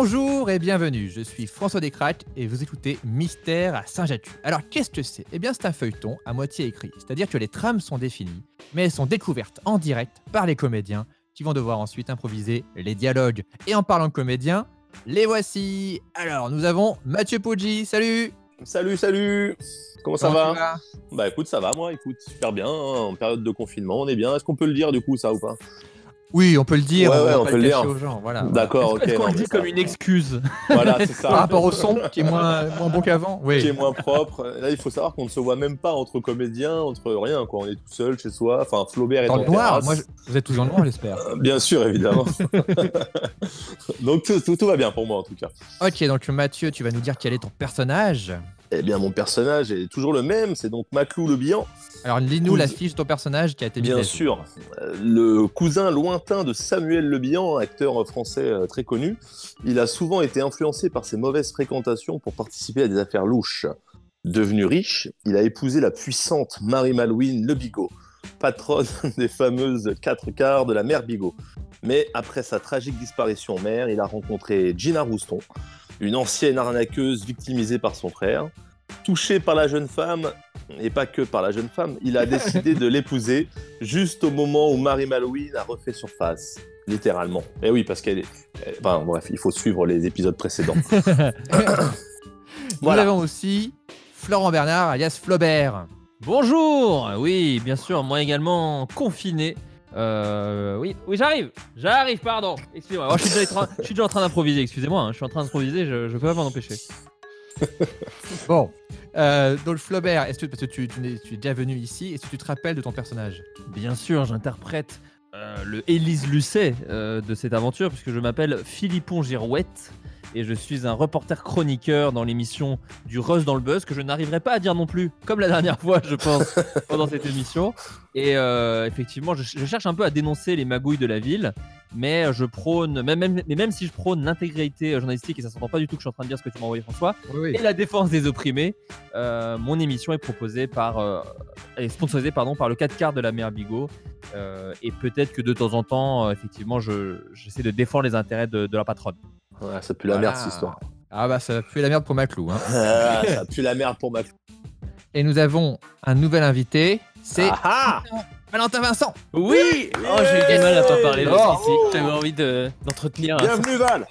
Bonjour et bienvenue, je suis François Descraques et vous écoutez Mystère à Saint-Jatu. Alors qu'est-ce que c'est? Eh bien c'est un feuilleton à moitié écrit, c'est-à-dire que les trames sont définies, mais elles sont découvertes en direct par les comédiens qui vont devoir ensuite improviser les dialogues. Et en parlant de comédiens, les voici. Alors nous avons Mathieu Poggi, salut! Salut, salut! Comment ça va Bah écoute, ça va moi, écoute, super bien, hein, en période de confinement, on est bien. Est-ce qu'on peut le dire du coup ça ou pas? Oui, on peut le dire. Ouais, ouais, on, peut le dire. Aux gens, voilà. D'accord, ok. Est-ce qu'on le dit comme une excuse? Voilà, c'est ça. Par rapport au son qui est moins, moins bon qu'avant. Oui. Qui est moins propre. Là, il faut savoir qu'on ne se voit même pas entre comédiens, entre rien. Quoi. On est tout seul chez soi. Enfin, Flaubert est dans en le noir. Moi, je- vous êtes tous dans le noir, j'espère. Euh, Bien sûr, évidemment. donc tout, tout- tout va bien pour moi en tout cas. Ok, donc Mathieu, tu vas nous dire quel est ton personnage. Eh bien, mon personnage est toujours le même. C'est donc Maclou le Bihan. Alors, lis-nous la fiche de ton personnage qui a été Bien sûr, euh, le cousin lointain de Samuel Le Bihan, acteur français euh, très connu, il a souvent été influencé par ses mauvaises fréquentations pour participer à des affaires louches. Devenu riche, il a épousé la puissante Marie Malouine Le Bigot, patronne des fameuses quatre quarts de la mère Bigot. Mais après sa tragique disparition en mer, il a rencontré Gina Rouston, une ancienne arnaqueuse victimisée par son frère. Touché par la jeune femme, et pas que par la jeune femme, il a décidé de l'épouser juste au moment où Marie Malouine a refait surface, littéralement. Et oui, parce qu'elle est. elle- Enfin, bref, il faut suivre les épisodes précédents. Nous Voilà. avons aussi Florent Bernard, alias Flaubert. Bonjour Oui, bien sûr, moi également confiné. Euh, oui, oui, j'arrive, j'arrive, pardon. Excusez-moi, Oh, je, suis déjà en train- je suis déjà en train d'improviser, excusez-moi, hein, je suis en train d'improviser, je, je peux pas m'en empêcher. Bon, euh, donc Flaubert, est-ce que parce que tu, tu n'es- tu es déjà venu ici, est-ce que tu te rappelles de ton personnage? Bien sûr, j'interprète euh, le Élise Lucet euh, de cette aventure, puisque je m'appelle Philippon Girouette et je suis un reporter chroniqueur dans l'émission du Rust dans le Buzz, que je n'arriverai pas à dire non plus, comme la dernière fois, je pense, pendant cette émission. Et euh, effectivement, je, je cherche un peu à dénoncer les magouilles de la ville, mais je prône, même, même, mais même si je prône l'intégrité journalistique, et ça s'entend pas du tout que je suis en train de dire ce que tu m'as envoyé, François, Oui, et la défense des opprimés. Euh, mon émission est proposée par, euh, est sponsorisée pardon par le 4 quarts de la mère Bigot. Euh, et peut-être que de temps en temps, effectivement, je- j'essaie de défendre les intérêts de, de la patronne. Ouais, ça pue la Voilà. merde, cette histoire. Ah bah ça pue la merde pour Maclou. Hein. Ah, ça pue la merde pour Maclou. Et nous avons un nouvel invité, c'est Ah Valentin Vincent. Oui Oh, j'ai eu du mal à t'en parler Oh. J'avais envie de- d'entretenir. un- Bienvenue Val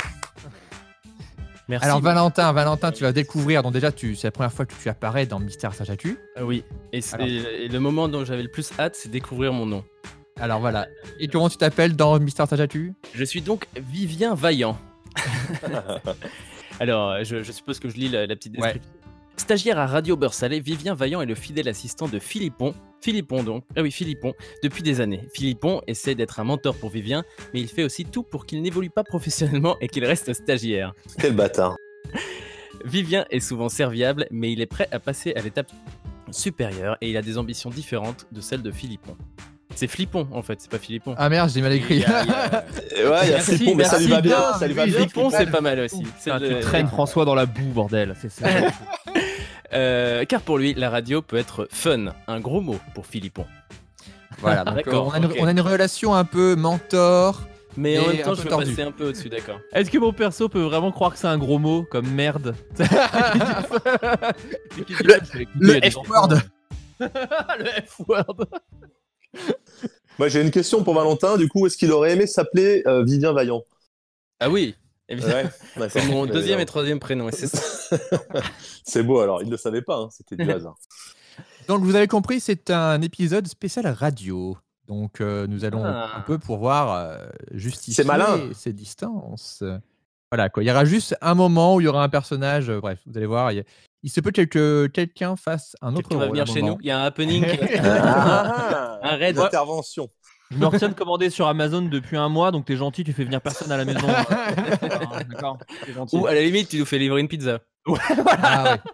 Merci. Alors Valentin, Valentin, tu vas découvrir, donc déjà tu, c'est la première fois que tu apparais dans Mystère Saint-Jatu. Ah oui. Et, c'est- Alors. et le moment dont j'avais le plus hâte, c'est découvrir mon nom. Alors voilà. Et comment tu t'appelles dans Mystère Saint-Jatu Je suis donc Vivien Vaillant. Alors, je, je suppose que je lis la, la petite Ouais. description. Stagiaire à Radio Beurre Salé, Vivien Vaillant est le fidèle assistant de Philippon. Philippon donc. Ah oui, Philippon. Depuis des années. Philippon essaie d'être un mentor pour Vivien, mais il fait aussi tout pour qu'il n'évolue pas professionnellement et qu'il reste stagiaire. Quel bâtard. Vivien est souvent serviable, mais il est prêt à passer à l'étape supérieure et il a des ambitions différentes de celles de Philippon. C'est Flippon en fait, c'est pas Philippon. Ah merde, j'ai mal écrit. A- a- ouais, il y a Flippon, mais ça lui va bien. bien, Ça lui va oui, bien. Flippon, c'est pas mal aussi. Putain, le- tu traînes François dans la boue, bordel. C'est ça. Euh, car pour lui, la radio peut être fun, un gros mot pour Philippon. voilà, donc, D'accord, on, a une, ok. on a une relation un peu mentor. Mais en même temps, je veux passer un peu au-dessus, d'accord. Est-ce que mon perso peut vraiment croire que c'est un gros mot comme merde Le F-word. le F-word. Moi, j'ai une question pour Valentin. Du coup, est-ce qu'il aurait aimé s'appeler euh, Vivien Vaillant? Ah oui, évidemment. Ouais. C'est mon deuxième et troisième prénom. c'est ça. C'est beau alors, il ne le savait pas, hein, c'était du hasard. Donc vous avez compris, c'est un épisode spécial radio. Donc euh, nous allons Ah. un peu pouvoir euh, justifier C'est malin. ces distances. Voilà quoi. Il y aura juste un moment où il y aura un personnage. euh, bref, vous allez voir. Il, y a- il se peut que que quelqu'un fasse un autre Quelqu'un va venir chez moment. nous, il y a un happening. Ah, Un raid. Intervention. Je me retiens de commander sur Amazon depuis un mois, donc t'es gentil, tu fais venir personne à la maison. Ah, D'accord. Ou à la limite, tu nous fais livrer une pizza. Ah ouais.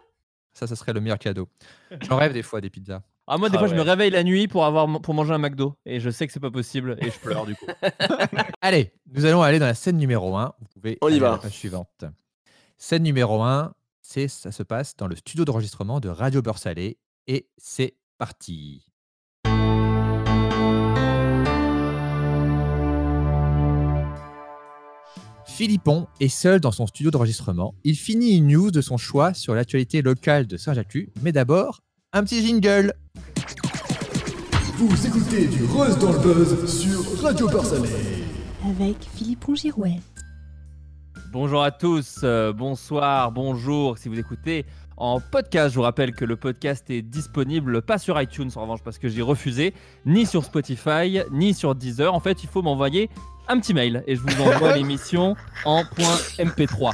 Ça, ça serait le meilleur cadeau. J'en rêve des fois des pizzas. Ah, moi, des Ah fois, je me réveille la nuit pour, avoir, pour manger un McDo. Et je sais que c'est pas possible. Et je pleure, du coup. Allez, nous allons aller dans la scène numéro 1. Vous pouvez On y aller à va. la page suivante. Scène numéro 1, c'est ça se passe dans le studio d'enregistrement de Radio Beurre Salé et c'est parti. Philippon est seul dans son studio d'enregistrement. Il finit une news de son choix sur l'actualité locale de Saint-Jacques. Mais d'abord, un petit jingle. Vous écoutez du Rose dans le Buzz sur Radio Barcelone. avec Philippon Girouette. Bonjour à tous, euh, bonsoir, bonjour si vous écoutez en podcast. Je vous rappelle que le podcast est disponible pas sur iTunes en revanche parce que j'ai refusé, ni sur Spotify, ni sur Deezer. En fait, il faut m'envoyer un petit mail et je vous envoie l'émission en .mp3.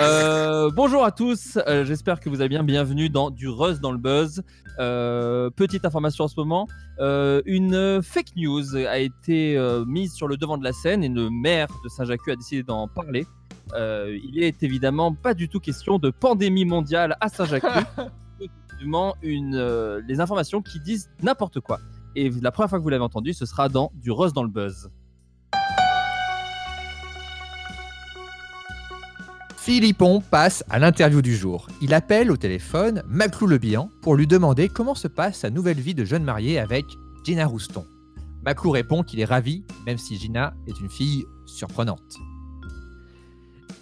Euh, bonjour à tous, euh, j'espère que vous allez bien. Bienvenue dans du Rust dans le Buzz. Euh, petite information en ce moment, une fake news a été mise sur le devant de la scène et le maire de Saint-Jacques a décidé d'en parler. Euh, il est évidemment pas du tout question de pandémie mondiale à Saint-Jacques. Effectivement, une, euh, les informations qui disent n'importe quoi. Et la première fois que vous l'avez entendu, ce sera dans du Rust dans le Buzz. Philippon passe à l'interview du jour. Il appelle au téléphone Maclou Le Bihan pour lui demander comment se passe sa nouvelle vie de jeune marié avec Gina Rouston. Maclou répond qu'il est ravi, même si Gina est une fille surprenante.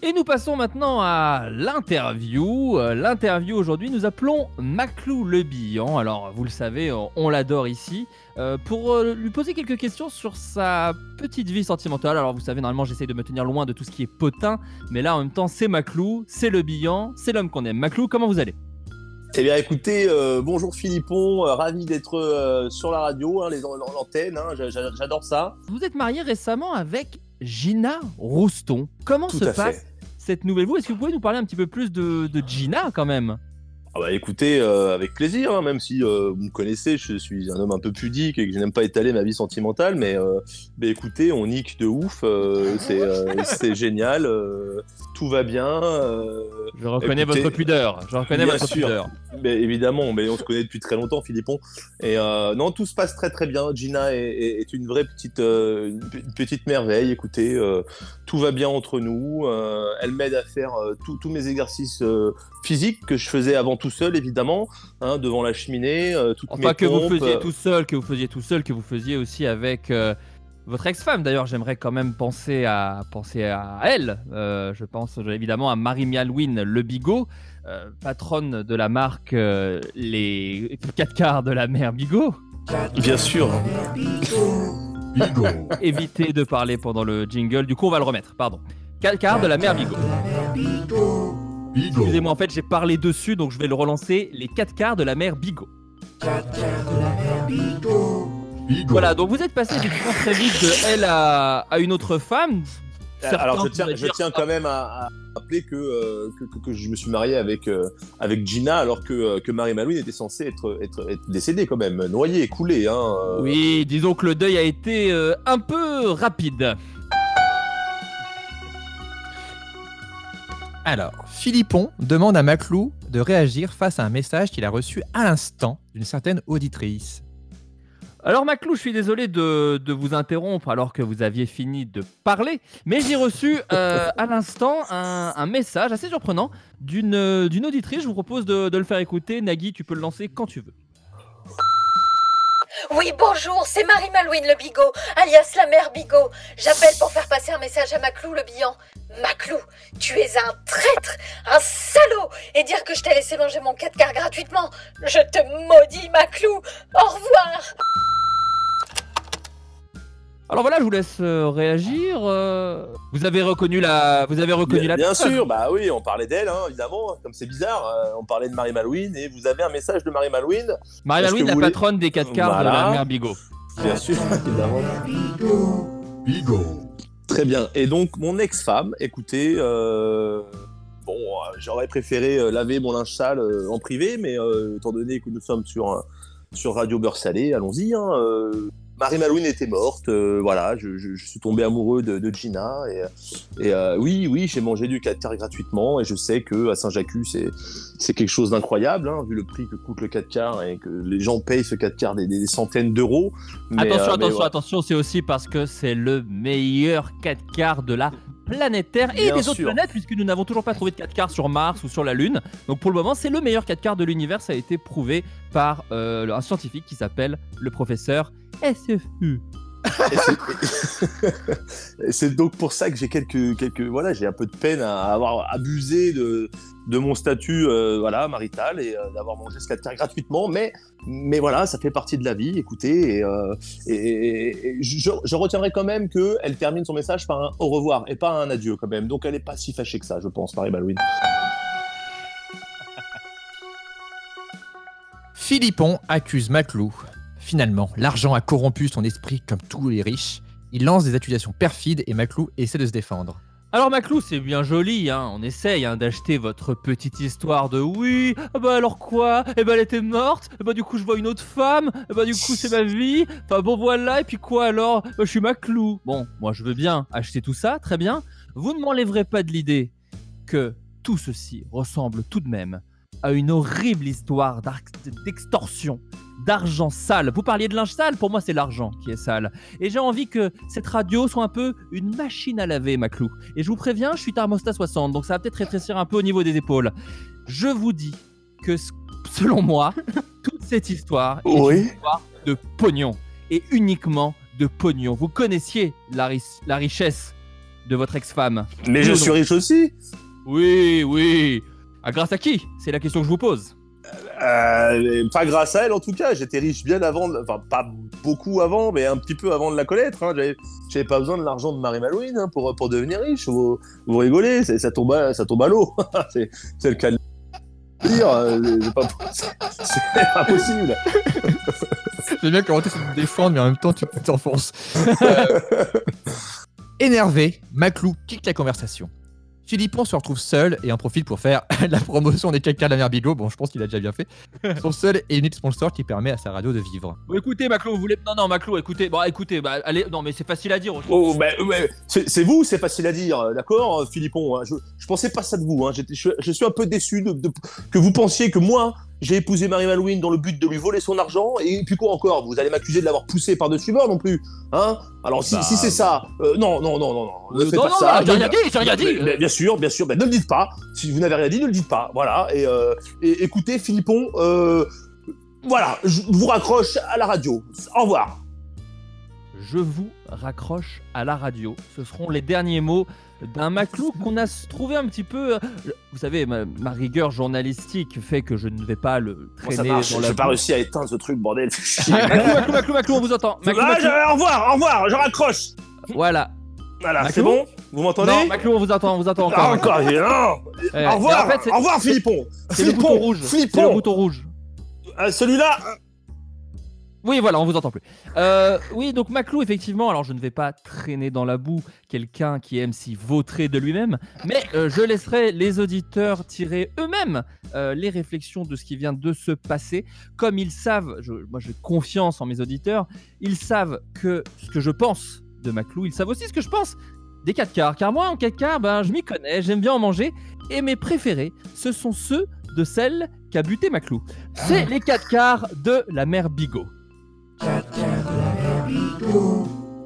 Et nous passons maintenant à l'interview. Euh, L'interview aujourd'hui, nous appelons Maclou Le Bihan. Alors, vous le savez, on, on l'adore ici. euh, pour euh, lui poser quelques questions sur sa petite vie sentimentale. Alors, vous savez, normalement, j'essaye de me tenir loin de tout ce qui est potin. Mais là, en même temps, c'est Maclou, c'est Le Bihan, c'est l'homme qu'on aime. Maclou, comment vous allez? Eh bien, écoutez, euh, bonjour Philippon, euh, ravi d'être euh, sur la radio, hein, les l'antenne, hein, j'a- j'a- j'adore ça. Vous êtes marié récemment avec Gina Rouston. Comment Tout se passe fait. Cette nouvelle vie Est-ce que vous pouvez nous parler un petit peu plus de, Gina quand même? Ah bah écoutez, euh, avec plaisir, hein, même si euh, vous me connaissez, je suis un homme un peu pudique et que je n'aime pas étaler ma vie sentimentale, mais euh, bah écoutez, on nique de ouf, c'est génial, tout va bien. euh, Je reconnais Écoutez, votre pudeur. Je reconnais bien votre sûr. pudeur. mais évidemment, mais on se connaît depuis très longtemps, Philippon. Et euh, non, tout se passe très très bien. Gina est, une vraie petite, euh, une petite merveille. Écoutez, tout va bien entre nous. Elle m'aide à faire tous- mes exercices physiques que je faisais avant tout seul, évidemment, hein, devant la cheminée. toutes Enfin, mes que vous faisiez tout seul, que vous faisiez tout seul, que vous faisiez aussi avec votre ex-femme. D'ailleurs, j'aimerais quand même penser à, penser à elle. Euh, je pense euh, évidemment à Marie-Mialouine Le Bigot, euh, patronne de la marque euh, Les 4 quarts de la mère Bigot. Bien sûr. Bigo. Évitez de parler pendant le jingle. Du coup, on va le remettre. Pardon. 4 quarts de la mère Bigot. Bigo. Excusez-moi, en fait, j'ai parlé dessus, donc je vais le relancer. Les 4 quarts de la mère Bigot. Bigo. Voilà, donc vous êtes passé effectivement très vite de elle à, à une autre femme. Alors, je tiens, je quand même à, à rappeler que, euh, que, que- que je me suis marié avec, euh, avec Gina alors que, euh, que Marie Malouine était censée être, être, être décédée quand même, noyée, coulée. Hein, euh. Oui, disons que le deuil a été euh, un peu rapide. Alors, Philippon demande à Maclou de réagir face à un message qu'il a reçu à l'instant d'une certaine auditrice. Alors Maclou, je suis désolé de, de vous interrompre alors que vous aviez fini de parler, mais j'ai reçu euh, à l'instant un, un message assez surprenant d'une euh, d'une auditrice. Je vous propose de, de le faire écouter. Nagui, tu peux le lancer quand tu veux. Oui, bonjour, c'est Marie-Malouine Le Bigot, alias la mère Bigot. J'appelle pour faire passer un message à Maclou Le Bihan. Maclou, tu es un traître, un salaud, et dire que je t'ai laissé manger mon 4 quarts gratuitement. Je te maudis, Maclou. Au revoir. Alors voilà, je vous laisse euh, réagir. euh, vous avez reconnu la, vous avez reconnu Bien, la bien personne. sûr, bah oui, on parlait d'elle, hein, évidemment, comme c'est bizarre. euh, on parlait de Marie Malouine et vous avez un message de Marie Malouine, Marie-Malouine, Est-ce que la voulez- patronne des 4 quarts de la mère Bigot. bien sûr, évidemment. Bigo. Très bien. Et donc, mon ex-femme, écoutez, euh, bon, j'aurais préféré laver mon linge sale en privé, mais euh, étant donné que nous sommes sur, sur Radio Beurre Salé, allons-y. Hein, euh, Marie Malouine était morte, euh, voilà, je, je- je suis tombé amoureux de, de Gina. Et, et, euh, oui, oui, j'ai mangé du 4 quarts gratuitement, et je sais que à Saint-Jacques, c'est c'est quelque chose d'incroyable, hein, vu le prix que coûte le 4 quarts, et que les gens payent ce 4 quarts des, des centaines d'euros. Attention, euh, attention, attention, c'est aussi parce que c'est le meilleur 4 quarts de la planète Terre et Bien des autres planètes, puisque nous n'avons toujours pas trouvé de 4 quarts sur Mars ou sur la Lune. Donc pour le moment, c'est le meilleur 4 quarts de l'univers. Ça a été prouvé par euh, un scientifique qui s'appelle le professeur SFU. C'est- donc pour ça que j'ai quelques, quelques, voilà, j'ai un peu de peine à avoir abusé de, de mon statut, euh, voilà, marital et euh, d'avoir mangé ce 4 gratuitement. Mais, mais voilà, ça fait partie de la vie. Écoutez, et, euh, je, retiendrai quand même que elle termine son message par un au revoir et pas un adieu quand même. Donc elle est pas si fâchée que ça, je pense, Marie Malouine. Philippon accuse Maclou. Finalement, l'argent a corrompu son esprit comme tous les riches. Il lance des accusations perfides et Maclou essaie de se défendre. Alors Maclou, c'est bien joli, hein. on essaye hein, d'acheter votre petite histoire de oui, ah bah alors quoi? Eh bah elle était morte, eh bah du coup je vois une autre femme, eh bah du coup c'est ma vie, enfin bon voilà, et puis quoi alors? Bah, Je suis Maclou. Bon, moi je veux bien acheter tout ça, très bien. Vous ne m'enlèverez pas de l'idée que tout ceci ressemble tout de même à une horrible histoire d'extorsion, d'argent sale. Vous parliez de linge sale, pour moi c'est l'argent qui est sale. Et j'ai envie que cette radio soit un peu une machine à laver, Maclou. Et je vous préviens, je suis thermostat 60, donc ça va peut-être rétrécir un peu au niveau des épaules. Je vous dis que, selon moi, toute cette histoire est une histoire de pognon. Et uniquement de pognon. Vous connaissiez la, ri- la richesse de votre ex-femme. Mais je suis riche aussi. Oui, oui. Ah, grâce à qui? C'est la question que je vous pose. Euh, pas grâce à elle en tout cas, j'étais riche bien avant, enfin pas beaucoup avant, mais un petit peu avant de la connaître. Hein. J'avais, pas besoin de l'argent de Marie Malouine hein, pour, pour devenir riche. Vous, vous rigolez, ça tombe à, ça tombe à l'eau. c'est, le cas de dire. euh, C'est pas, possible. J'aime bien comment tu te défendre, mais en même temps tu t'enfonces. Euh, Énervé, Maclou quitte la conversation. Philippon se retrouve seul et en profite pour faire la promotion des caca de la mère Bigot. Bon, je pense qu'il a déjà bien fait. Son seul et unique sponsor qui permet à sa radio de vivre. Bon, écoutez, Maclou, vous voulez. Non, non, Maclou, écoutez. Bon, écoutez, bah, allez. Non, mais c'est facile à dire. Oh, bah, ouais, c'est, vous, c'est facile à dire, euh, d'accord, euh, Philippon. hein. Je, je pensais pas ça de vous. Hein. Je, je suis un peu déçu de, de- que vous pensiez que moi, j'ai épousé Marie Malouine dans le but de lui voler son argent. Et puis quoi encore? Vous allez m'accuser de l'avoir poussé par-dessus bord non plus, hein? Alors si, Bah, si c'est ça, euh, non, non, non, non, non, ne Euh, faites non, pas non, ça. non, j'ai rien dit, j'ai rien dit. Mais- mais bien sûr, bien sûr, ben, ne le dites pas. Si vous n'avez rien dit, ne le dites pas. Voilà. Et, euh, et écoutez, Philippon, euh, voilà, je vous raccroche à la radio. Au revoir. Je vous raccroche à la radio. Ce seront les derniers mots d'un Maclou qu'on a trouvé un petit peu. euh, Vous savez, ma, ma rigueur journalistique fait que je ne vais pas le ça traîner J'ai la pas réussi à éteindre ce truc, bordel. Maclou, Maclou, Maclou, Maclou, on vous entend. Maclou, Ah, Maclou. je- au revoir, au revoir, je raccroche. Voilà. Voilà, c'est bon Vous m'entendez Non, Maclou, on vous entend, on vous entend encore. Ah, Maclou. encore, non. Eh, Au revoir, en fait, c'est- au revoir, Philippon. C'est le bouton Philippon, rouge. C'est Philippon. le bouton rouge. Euh, Celui-là, Oui, voilà, on vous entend plus. Euh, oui, donc Maclou, effectivement, alors je ne vais pas traîner dans la boue quelqu'un qui aime s'y vautrer de lui-même, mais euh, je laisserai les auditeurs tirer eux-mêmes euh, les réflexions de ce qui vient de se passer. Comme ils savent, je- moi j'ai confiance en mes auditeurs, ils savent que ce que je pense de Maclou, ils savent aussi ce que je pense des 4 quarts. Car moi, en 4 quarts, ben, je m'y connais, j'aime bien en manger, et mes préférés, ce sont ceux de celle qu'a buté Maclou. C'est les 4 quarts de la mère Bigot.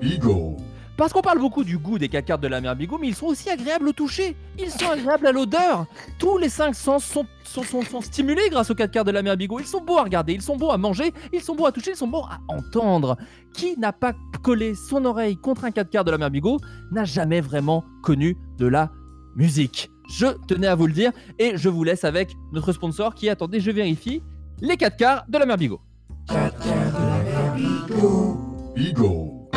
Bigot. Parce qu'on parle beaucoup du goût des cacards de la mère Bigot, mais ils sont aussi agréables au toucher. Ils sont agréables à l'odeur. Tous les cinq sens sont, sont, sont, sont stimulés grâce aux cacards de la mère Bigot. Ils sont beaux à regarder, ils sont beaux à manger, ils sont beaux à toucher, ils sont beaux à entendre. Qui n'a pas collé son oreille contre un 4 quarts de la mère Bigot n'a jamais vraiment connu de la musique. Je tenais à vous le dire et je vous laisse avec notre sponsor qui, attendez, je vérifie, les 4 quarts de la mère Bigot. Bigot.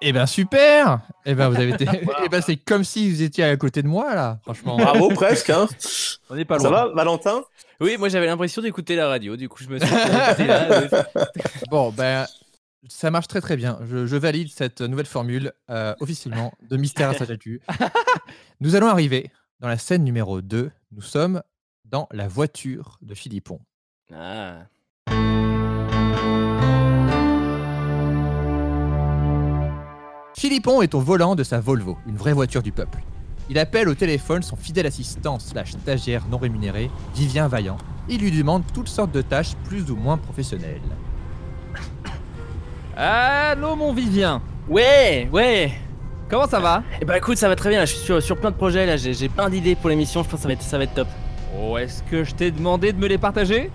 Eh ben super Eh ben vous avez été... Eh ben c'est comme si vous étiez à côté de moi là, franchement. bravo, presque. Hein. On n'est pas Ça loin. va, Valentin? Oui, moi j'avais l'impression d'écouter la radio, du coup je me suis là. Bon, ben, ça marche très très bien. Je, je valide cette nouvelle formule euh, officiellement de Mystère à Sajatu. Nous allons arriver dans la scène numéro 2. Nous sommes dans la voiture de Philippon. Ah. Philippon est au volant de sa Volvo, une vraie voiture du peuple. Il appelle au téléphone son fidèle assistant slash stagiaire non rémunéré, Vivien Vaillant. Il lui demande toutes sortes de tâches plus ou moins professionnelles. Allô mon Vivien Ouais, ouais. Comment ça va? Eh bah écoute, ça va très bien. Là, je suis sur, sur plein de projets. Là, j'ai j'ai plein d'idées pour l'émission. Je pense que ça va être, ça va être top. Oh, est-ce que je t'ai demandé de me les partager?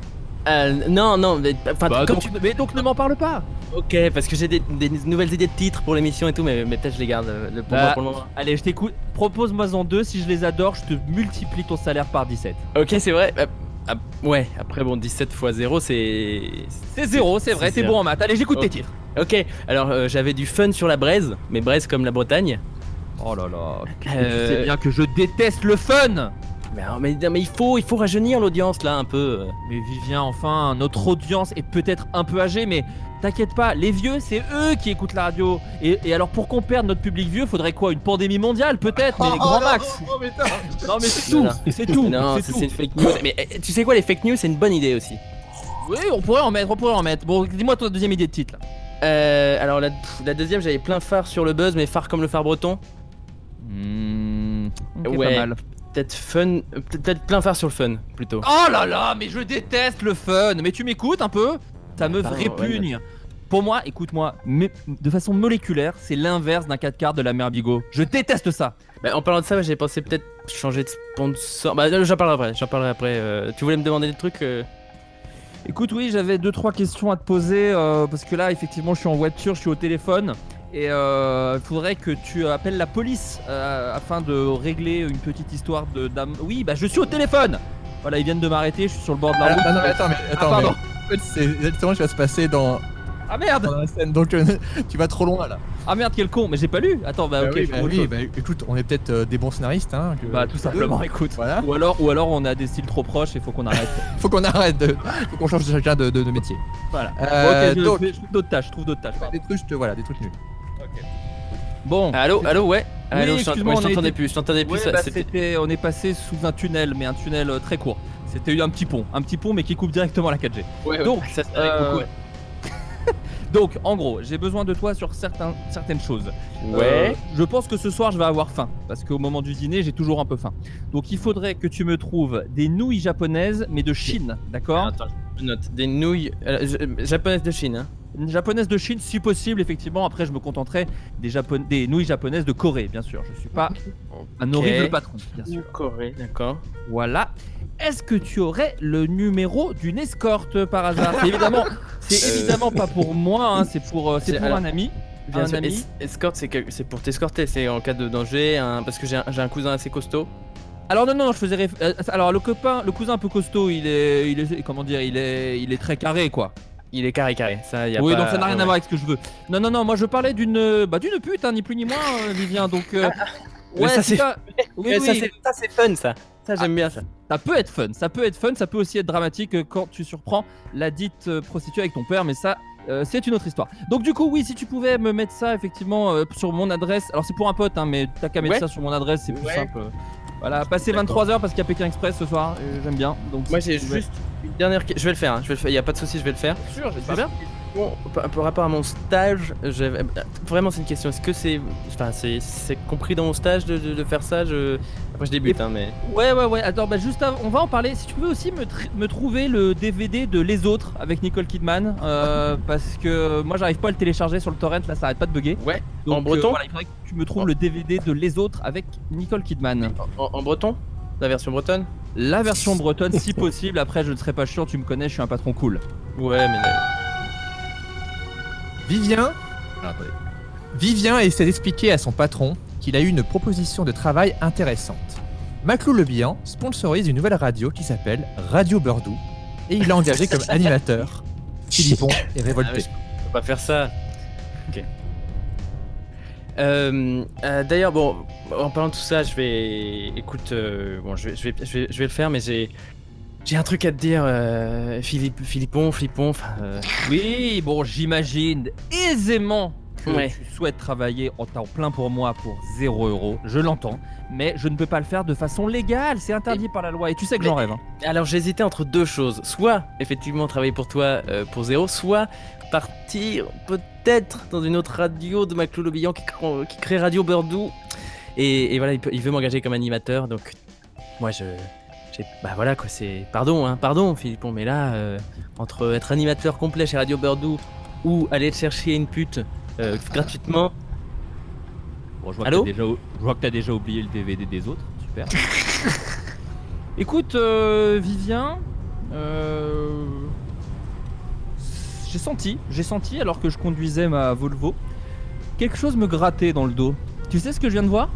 Euh, non, non, mais, enfin, Bah, comme donc, Mais donc ne m'en parle pas tu- Ok, parce que j'ai des, des nouvelles idées de titres pour l'émission et tout, mais, mais peut-être je les garde euh, le- pour, Bah, moi pour le moment. Allez, je t'écoute. Propose-moi en deux. Si je les adore, je te multiplie ton salaire par 17. Ok, c'est vrai. Ah, ah, ouais, après, bon, 17 x 0, c'est. C'est zéro, c'est vrai, C'est t'es zéro. bon en maths. Allez, j'écoute tes Ok. titres. Ok, alors euh, j'avais du fun sur la braise, mais braise comme la Bretagne. Oh là là. Euh, Tu sais bien que je déteste le fun Mais, alors, mais, non, mais il faut, il faut rajeunir l'audience là un peu. Mais Vivien, enfin, notre audience est peut-être un peu âgée, mais t'inquiète pas, les vieux, c'est eux qui écoutent la radio. Et, et alors, pour qu'on perde notre public vieux, faudrait quoi Une pandémie mondiale, peut-être, mais grand max Non, mais c'est tout. C'est tout non, C'est c'est tout c'est une fake news. Mais eh, tu sais quoi, les fake news, c'est une bonne idée aussi. Oui, on pourrait en mettre, on pourrait en mettre. Bon, dis-moi ton deuxième idée de titre, là. Euh, alors la, la deuxième, j'avais plein phare sur le buzz, mais phare comme le phare breton. Hmm, ok, Ouais. pas mal. Peut-être fun, peut-être plein phare sur le fun plutôt. Oh là là, mais je déteste le fun Mais tu m'écoutes un peu? Ça me Pardon, répugne Pour moi, écoute-moi, mais de façon moléculaire, c'est l'inverse d'un 4 quarts de la mère Bigot. Je déteste ça Bah, en parlant de ça, j'ai pensé peut-être changer de sponsor. Bah j'en parlerai après. J'en parlerai après. euh, tu voulais me demander des trucs euh, Écoute, oui, j'avais deux trois questions à te poser euh, parce que là, effectivement, je suis en voiture, je suis au téléphone et euh, il faudrait que tu appelles la police euh, afin de régler une petite histoire de dame. Oui, bah je suis au téléphone. Voilà, ils viennent de m'arrêter, je suis sur le bord de la Ah, route. non, non, mais attends, mais Ah, attends. pardon. mais en fait, c'est exactement ce qui va se passer dans, Ah merde dans la scène. Donc, euh, tu vas trop loin là. Ah merde, quel con Mais j'ai pas lu. Attends, bah, ok. oui, je bah oui, bah, écoute, on est peut-être euh, des bons scénaristes. Hein, que- Bah tout simplement, écoute. Voilà. Ou alors, ou alors on a des styles trop proches et faut qu'on arrête. Faut qu'on arrête de. Faut qu'on change chacun de, de, de métier. voilà. Euh, ok, je, donc, je trouve d'autres tâches, je trouve d'autres tâches. pardon. des trucs, te- voilà, des trucs nuls. Bon. Allô, allô, ouais. Oui, allô, je ouais, t'entendais plus. Je t'entendais plus. Ouais, bah, on est passé sous un tunnel, mais un tunnel euh, très court. C'était un petit pont, un petit pont, mais qui coupe directement la 4G. Ouais, ouais. Donc, ça, ça euh, beaucoup, ouais. Donc, en gros, j'ai besoin de toi sur certains, certaines choses. Ouais. Euh, je pense que ce soir, je vais avoir faim, parce qu'au moment du dîner, j'ai toujours un peu faim. Donc, il faudrait que tu me trouves des nouilles japonaises, mais de Chine, d'accord? Attends, je note. Des nouilles euh, japonaises de Chine. Hein. Une japonaise de Chine, si possible, effectivement. Après, je me contenterai des, Japon- des nouilles japonaises de Corée, bien sûr. Je suis pas un horrible patron, bien sûr. Corée, d'accord. Voilà. Est-ce que tu aurais le numéro d'une escorte par hasard? C'est évidemment, c'est Euh. évidemment pas pour moi, hein, c'est pour, euh, c'est pour alors- un ami. Bien sûr, ami. es- escorte, c'est que- c'est pour t'escorter, c'est en cas de danger, parce que j'ai un, j'ai un cousin assez costaud. Alors non non, je faisais réf- euh, alors le copain, le cousin un peu costaud, il est, il est, comment dire, il est, il est très carré quoi. Il est carré carré, ça y a oui pas... donc ça n'a rien à ouais. voir avec ce que je veux. Non non non, moi je parlais d'une, bah d'une pute, hein, ni plus ni moins, euh, Vivien. Donc euh, Mais ça, c'est- ça. Oui, Mais ça, oui. c'est- ça c'est fun ça. Ça j'aime bien ça. Ça peut être fun, ça peut être fun, ça peut aussi être dramatique euh, quand tu surprends la dite euh, prostituée avec ton père, mais ça, euh, c'est une autre histoire. Donc du coup, oui, si tu pouvais me mettre ça effectivement euh, sur mon adresse, alors c'est pour un pote, hein, mais t'as qu'à mettre Ouais. ça sur mon adresse, c'est plus Ouais. simple. Voilà, passer D'accord. 23h parce qu'il y a Pékin Express ce soir, euh, j'aime bien. Donc Moi si j'ai juste dernière question. Je vais le faire, hein. je vais le faire. Y a pas de souci, je vais le faire. Sûr, j'espère. Bon, par, rapport à mon stage, j'avais- vraiment c'est une question. Est-ce que c'est, enfin c'est, compris dans mon stage de, de- de faire ça? Je... Après je débute, hein, mais. Ouais, ouais, ouais. Attends, bah juste avant, on va en parler. Si tu pouvais aussi me, tr- me trouver le DVD de Les Autres avec Nicole Kidman, euh, parce que moi j'arrive pas à le télécharger sur le torrent, là ça arrête pas de bugger. Ouais. Donc, En breton euh, voilà, il faudrait que tu me trouves le DVD de Les Autres avec Nicole Kidman. En, en breton, la version bretonne. La version bretonne, si possible. Après, je ne serai pas sûr. Tu me connais, je suis un patron cool. Ouais, mais. Vivien. Ah, attendez. Vivien essaie d'expliquer à son patron qu'il a eu une proposition de travail intéressante. Maclou Le Bihan sponsorise une nouvelle radio qui s'appelle Radio Burdou et il l'a engagé comme animateur. Philippon est Ah révolté. je peux pas faire ça. Ok. Euh, euh, D'ailleurs, bon, en parlant de tout ça, je vais. Écoute, euh, bon, je vais, je, vais, je, vais, je vais le faire, mais j'ai. J'ai un truc à te dire, Philippe, Philippon, Flippon, Oui, bon, j'imagine aisément que Ouais. tu souhaites travailler en temps plein pour moi pour 0 euros. Je l'entends. Mais je ne peux pas le faire de façon légale. C'est interdit par la loi. Et tu sais que j'en rêve. hein. Alors j'hésitais entre deux choses. Soit effectivement travailler pour toi pour zéro, soit partir peut-être dans une autre radio de Maclou Le Bihan qui, cr- qui crée Radio Burdou. Et, et voilà, il, peut- il veut m'engager comme animateur. Donc moi je... Bah voilà quoi, c'est... Pardon, hein, pardon Philippon, mais là, euh, entre être animateur complet chez Radio Burdou ou aller te chercher une pute euh, gratuitement... Bon, je vois, Allô que t'as déjà, je vois que t'as déjà oublié le DVD des autres. Super. Écoute, euh, Vivien, euh, j'ai senti, j'ai senti alors que je conduisais ma Volvo, quelque chose me grattait dans le dos. Tu sais ce que je viens de voir?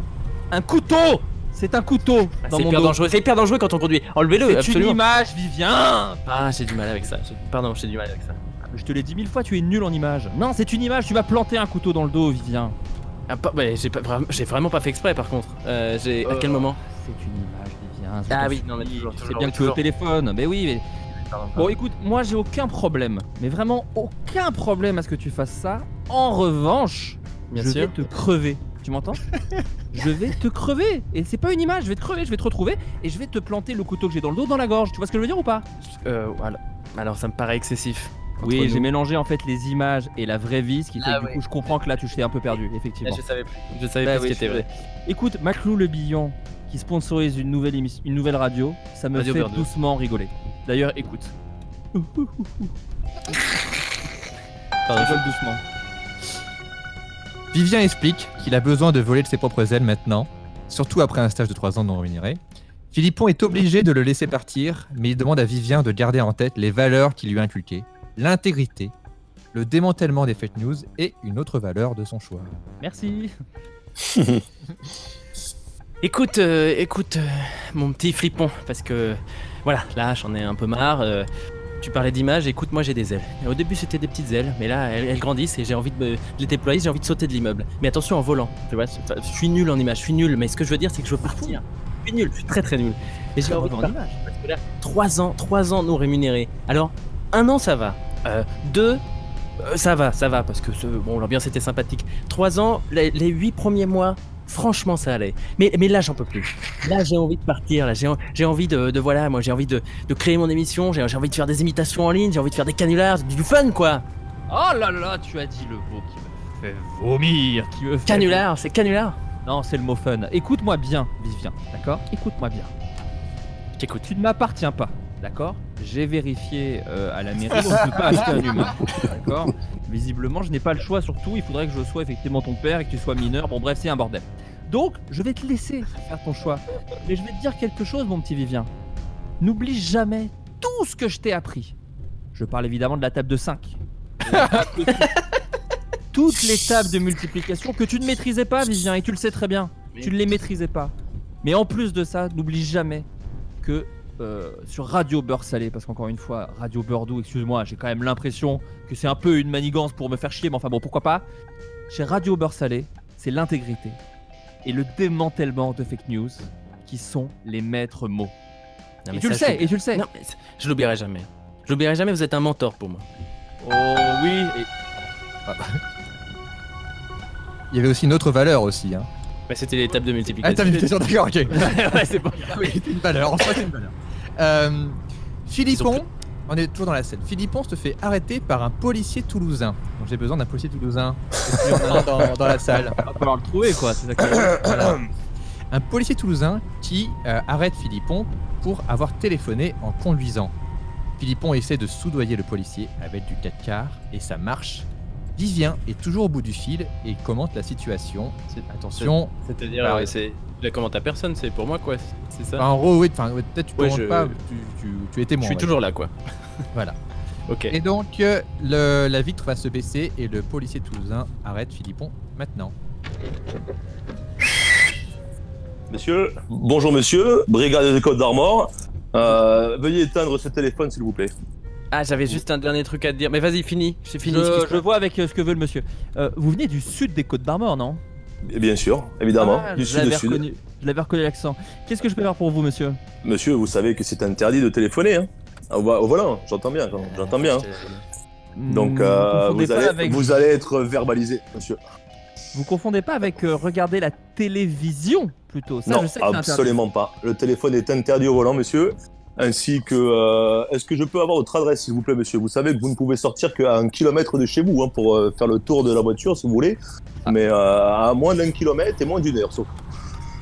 Un couteau C'est un couteau Ah, dans C'est mon hyper dos. dangereux, c'est hyper dangereux quand on conduit. Enlevez-le, C'est une image, Vivien Ah, j'ai du mal avec ça. Pardon, j'ai du mal avec ça. Je te l'ai dit mille fois, tu es nul en image. Non, c'est une image, tu m'as planté un couteau dans le dos, Vivien. Ah, pas- ouais, j'ai pas- vraiment- pas fait exprès par contre. Euh, j'ai à quel Euh, moment? C'est une image, Vivien. Ah oui, non, mais toujours, toujours, bien que tu es au téléphone. Mais oui, mais Bon, écoute, moi j'ai aucun problème, mais vraiment aucun problème à ce que tu fasses ça. En revanche, Bien je sûr. vais te crever. Tu m'entends? Je vais te crever. Et c'est pas une image, je vais te crever, je vais te retrouver et je vais te planter le couteau que j'ai dans le dos dans la gorge. Tu vois ce que je veux dire ou pas? Euh, voilà. Alors ça me paraît excessif. Oui, j'ai mélangé en fait les images et la vraie vie, ce qui fait Ah que du ouais. coup je comprends que là tu t'es un peu perdu, effectivement. je savais plus. Je savais Bah plus oui, ce qui était vrai. Écoute, Maclou le Billon qui sponsorise une nouvelle émission, une nouvelle radio, ça me Radio fait doucement rigoler. D'ailleurs, écoute. Pardon, Rigole doucement. Vivien explique qu'il a besoin de voler de ses propres ailes maintenant, surtout après un stage de 3 ans non rémunéré. Philippon est obligé de le laisser partir, mais il demande à Vivien de garder en tête les valeurs qu'il lui a inculquées, l'intégrité, le démantèlement des fake news et une autre valeur de son choix. Merci. Écoute, euh, écoute, euh, mon petit flippon, parce que voilà, là j'en ai un peu marre. euh, tu parlais d'images, écoute, moi j'ai des ailes. Et au début c'était des petites ailes, mais là elles, elles grandissent et j'ai envie de, me, de les déployer, j'ai envie de sauter de l'immeuble. Mais attention en volant, tu vois, je suis nul en images, je suis nul, mais ce que je veux dire c'est que je veux partir. Je suis nul, je suis très très nul. Et j'ai Ah, envie de partir. Parce que là, 3 ans, 3 ans non rémunérés. Alors, un an ça va. Deux, ça va, ça va, parce que ce- bon, l'ambiance était sympathique. 3 ans, les, les 8 premiers mois, franchement ça allait. Mais, mais là j'en peux plus. Là j'ai envie de partir, là j'ai j'ai envie de, de- voilà, moi j'ai envie de, de créer mon émission, j'ai j'ai envie de faire des imitations en ligne, j'ai envie de faire des canulars, du fun quoi. Oh là là, tu as dit le mot qui me fait vomir, qui me fait Canular, c'est canular. Non, c'est le mot fun. Écoute-moi bien, Vivien, d'accord? Écoute-moi bien. J'écoute. Tu ne m'appartiens pas, d'accord J'ai vérifié euh, à la mairie, je ne peux pas acheter un humain, d'accord Visiblement, je n'ai pas le choix, surtout, il faudrait que je sois effectivement ton père et que tu sois mineur. Bon, bref, c'est un bordel. Donc, je vais te laisser faire ton choix. Mais je vais te dire quelque chose, mon petit Vivien. N'oublie jamais tout ce que je t'ai appris. Je parle évidemment de la table de 5. Toutes les tables de multiplication que tu ne maîtrisais pas, Vivien, et tu le sais très bien. Tu ne les maîtrisais pas. Mais en plus de ça, n'oublie jamais que euh, sur Radio Beurre Salé, parce qu'encore une fois, Radio Beurre Doux, excuse-moi, j'ai quand même l'impression que c'est un peu une manigance pour me faire chier, mais enfin bon, pourquoi pas. Chez Radio Beurre Salé, c'est l'intégrité et le démantèlement de fake news qui sont les maîtres mots. Non, Et tu le ça, sais, je- et tu le sais. Non, mais c'est- je l'oublierai jamais. Je l'oublierai jamais, vous êtes un mentor pour moi. Oh oui, et Il y avait aussi une autre valeur aussi. Hein. Bah, C'était les tables de Ah, multiplication. t'as multiplication, d'accord, ok. ouais, c'est bon. oui, c'est une valeur, en soi, c'est une valeur. Euh, Philippon, on est toujours dans la scène. Philippon se fait arrêter par un policier toulousain. Donc j'ai besoin d'un policier toulousain. Qu'il y en a un dans, dans la salle. Va falloir le trouver quoi, c'est ça que- Voilà. Un policier toulousain qui euh, arrête Philippon pour avoir téléphoné en conduisant. Philippon essaie de soudoyer le policier avec du 4 quarts et ça marche. Vivien est toujours au bout du fil et commente la situation. Attention, C'est-à-dire, Bah, euh, ouais. c'est. Je la commente à personne, c'est pour moi quoi, c'est ça? En gros, oui, enfin, peut-être tu Ouais, commentes je- pas, tu, tu, tu es témoin. Je suis toujours là quoi. Voilà. Ok. Et donc, euh, le- la vitre va se baisser et le policier toulousain arrête Philippon maintenant. Monsieur, bonjour monsieur, brigade des Côtes d'Armor. Euh, veuillez éteindre ce téléphone s'il vous plaît. Ah, j'avais juste un dernier truc à te dire. Mais vas-y, fini. J'ai fini. Je, vois avec euh, ce que veut le monsieur. Euh, vous venez du sud des Côtes d'Armor, non Bien sûr, évidemment, Ah, du je sud l'avais au sud. reconnu. Je l'avais reconnu l'accent. Qu'est-ce que je peux faire pour vous, monsieur? Monsieur, vous savez que c'est interdit de téléphoner. Hein au, vo- au volant, j'entends bien, j'entends bien. hein. Donc, Hmm, euh, confondez vous, pas allez, avec- vous allez être verbalisé, monsieur. Vous confondez pas avec euh, regarder la télévision plutôt. Ça, non, je sais que c'est interdit. absolument pas. Le téléphone est interdit au volant, monsieur. Ainsi que. euh, Est-ce que je peux avoir votre adresse, s'il vous plaît, monsieur? Vous savez que vous ne pouvez sortir qu'à un kilomètre de chez vous hein, pour euh, faire le tour de la voiture, si vous voulez. Ah. Mais euh, à moins d'un kilomètre et moins d'une heure, sauf.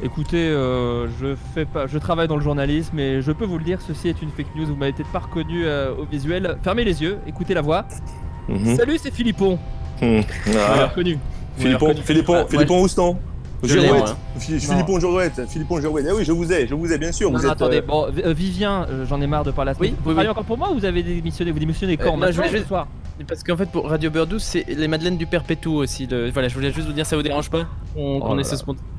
Écoutez, je fais pas, je travaille dans le journalisme et je peux vous le dire, ceci est une fake news. Vous m'avez peut-être pas reconnu au visuel. Fermez les yeux, écoutez la voix. Mhm. Salut, c'est Philippon. M'avez Ah. reconnu. Vous Philippon, reconnu. Philippon, Ah, ouais. Philippon Houston. Je l'ai, Girouette. Non. Philippon Girouette. Philippon Girouette. Eh oui, je vous ai, je vous ai, bien sûr. Non, vous non, êtes, attendez, euh, bon, euh, Vivien, euh, j'en ai marre de parler à ce Oui, oui, Vous oui. travaillez encore pour moi ou vous avez démissionné Vous démissionnez quand Euh, moi, je vais- ce soir Parce qu'en fait, pour Radio Douce, c'est les Madeleines du Perpétou aussi. le- Voilà, je voulais juste vous dire, ça vous dérange pas qu'on qu'on Oh ce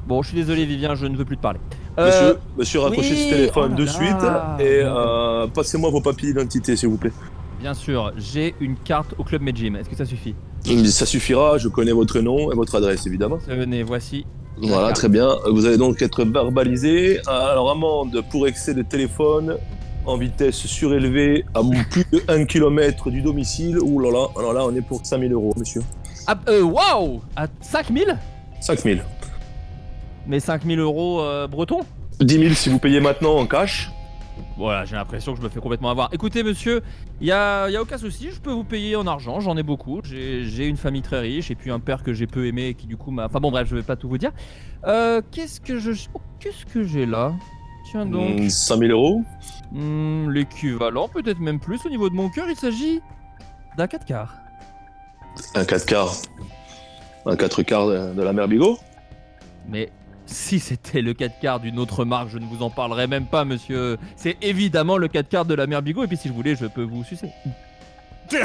Bon, je suis désolé, Vivien, je ne veux plus te parler. Monsieur, Euh, monsieur raccrochez oui, ce téléphone oh de là suite là. et euh, passez-moi vos papiers d'identité, s'il vous plaît. Bien sûr, j'ai une carte au club Medjim. Est-ce que ça suffit? Ça suffira, je connais votre nom et votre adresse, évidemment. Tenez, voici. Voilà, très bien. Vous allez donc être verbalisé. Alors, amende pour excès de téléphone en vitesse surélevée à plus de 1 km du domicile. Ouh là là, alors là, on est pour 5000 euros, monsieur. Ah, euh, waouh À 5000 5000. Mais 5000 euros euh, breton? 10 000 si vous payez maintenant en cash. Voilà, j'ai l'impression que je me fais complètement avoir. Écoutez, monsieur, il y a, y a aucun souci, je peux vous payer en argent, j'en ai beaucoup. J'ai une famille très riche et puis un père que j'ai peu aimé et qui du coup m'a. Enfin bon, bref, je vais pas tout vous dire. Euh, qu'est-ce que je. oh, qu'est-ce que j'ai là? Tiens donc. Hmm, 5000 euros. Hmm, L'équivalent, peut-être même plus au niveau de mon cœur, il s'agit d'un 4 quarts. Un 4 quarts. Un 4 quarts de, de la mère Bigot. Mais si c'était le 4 quarts d'une autre marque, je ne vous en parlerai même pas, monsieur. C'est évidemment le 4 quarts de la mère Bigot, et puis si je voulais, je peux vous sucer.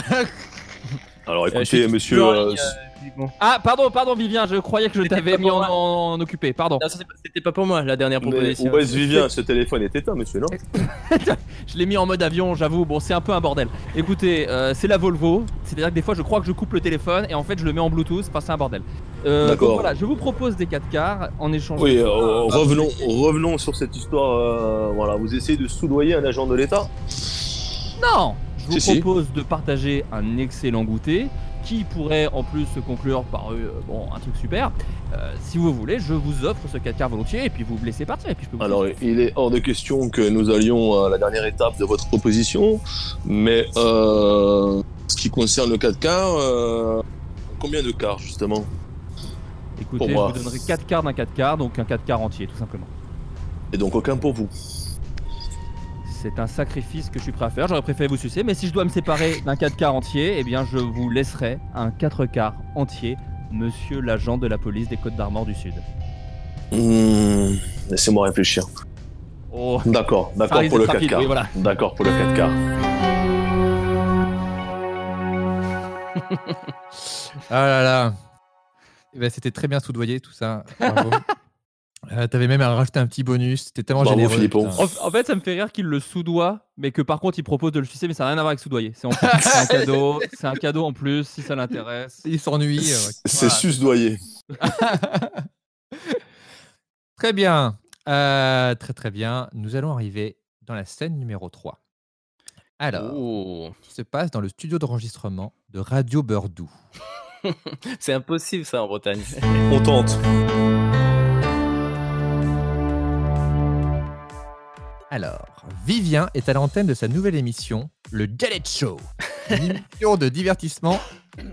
Alors Euh, écoutez, monsieur. euh, ligne, euh. Ah, pardon, pardon, Vivien, je croyais que je t'avais mis en, occupé, pardon. C'était pas pour moi la dernière mais proposition. où est-ce Vivien? Ce téléphone est éteint, monsieur, non? Je l'ai mis en mode avion, j'avoue, bon, c'est un peu un bordel. Écoutez, euh, c'est la Volvo, c'est-à-dire que des fois, je crois que je coupe le téléphone et en fait, je le mets en Bluetooth, enfin, c'est un bordel. Euh, donc Voilà, je vous propose des 4 quarts en échange. Oui, de- euh, revenons, revenons sur cette histoire. euh, voilà, vous essayez de soudoyer un agent de l'État Non Je vous Si, si. propose de partager un excellent goûter qui pourrait en plus se conclure par bon, un truc super. Si vous voulez, je vous offre ce 4 quarts volontiers et puis vous me laissez partir et puis je peux vous Alors, il est hors de question que nous allions à la dernière étape de votre proposition, mais euh, ce qui concerne le 4 quarts, combien de quarts justement? Écoutez, pour je vous donnerai 4 quarts d'un 4 quarts, donc un 4 quarts entier, tout simplement. Et donc aucun pour vous. C'est un sacrifice que je suis prêt à faire. J'aurais préféré vous sucer, mais si je dois me séparer d'un 4 quarts entier, eh bien je vous laisserai un 4 quarts entier, monsieur l'agent de la police des Côtes d'Armor du Sud. Hmm, Laissez-moi réfléchir. Oh, D'accord, d'accord pour le d'être 4 rapide, quarts. oui, voilà. D'accord pour le 4 quarts. Ah là là. Eh ben, C'était très bien soudoyé tout ça. Bravo. Euh, T'avais même rajouté un petit bonus. C'était tellement Bravo, généreux. Philippon. En, en fait, ça me fait rire qu'il le soudoie, mais que par contre il propose de le sucer, mais ça n'a rien à voir avec soudoyer. C'est un cadeau, c'est un cadeau en plus si ça l'intéresse. Il s'ennuie. euh, C'est voilà. susdoyé. Très bien. Euh, très très bien. Nous allons arriver dans la scène numéro 3. Alors, Oh. qui se passe dans le studio d'enregistrement de Radio Beurdou. C'est impossible ça en Bretagne. On tente. Alors, Vivien est à l'antenne de sa nouvelle émission, le Galette Show. Une émission de divertissement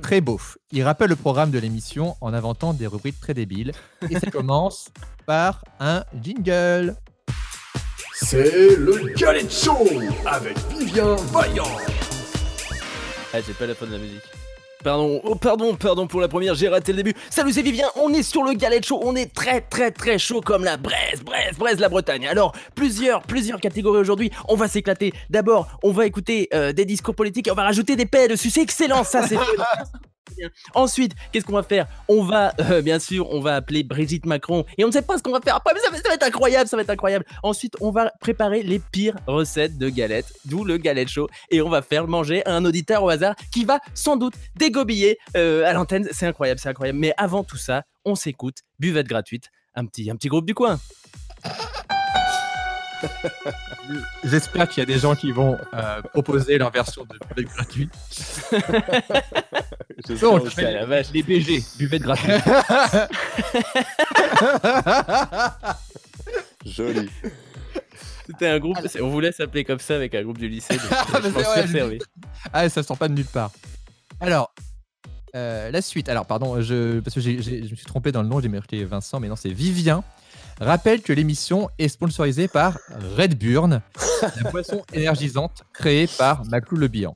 très beauf. Il rappelle le programme de l'émission en inventant des rubriques très débiles. Et ça commence par un jingle. C'est le Galette Show avec Vivien Vaillant. Ah, j'ai pas la fin de la musique. Pardon, oh, pardon, pardon pour la première, j'ai raté le début. Salut, c'est Vivien, on est sur le Galette Show, on est très très très chaud comme la Bresse, Bresse, Bresse, la Bretagne. Alors, plusieurs, plusieurs catégories aujourd'hui, on va s'éclater. D'abord, on va écouter euh, des discours politiques et on va rajouter des paix dessus, c'est excellent, ça c'est Ensuite, qu'est-ce qu'on va faire? On va, euh, bien sûr, on va appeler Brigitte Macron et on ne sait pas ce qu'on va faire après, mais ça va, être incroyable, ça va être incroyable. Ensuite, on va préparer les pires recettes de galettes, d'où le Galette Show, et on va faire manger un auditeur au hasard qui va sans doute dégobiller euh, à l'antenne. C'est incroyable, c'est incroyable. Mais avant tout ça, on s'écoute, buvette gratuite, un petit, un petit groupe du coin. J'espère qu'il y a des gens qui vont euh, proposer leur version de buvette gratuite. Donc, putain, la vache. Les BG, buvette gratuite. Joli. C'était un groupe, c'est- on voulait s'appeler comme ça avec un groupe du lycée. donc, Ah, je. Ah, ça sort pas de nulle part. Alors, euh, la suite. Alors, pardon, je, parce que j'ai- j'ai- je me suis trompé dans le nom, j'ai marqué Vincent, mais non, c'est Vivien. Rappelle que l'émission est sponsorisée par Redburn, la boisson énergisante créée par Maclou Le Bihan.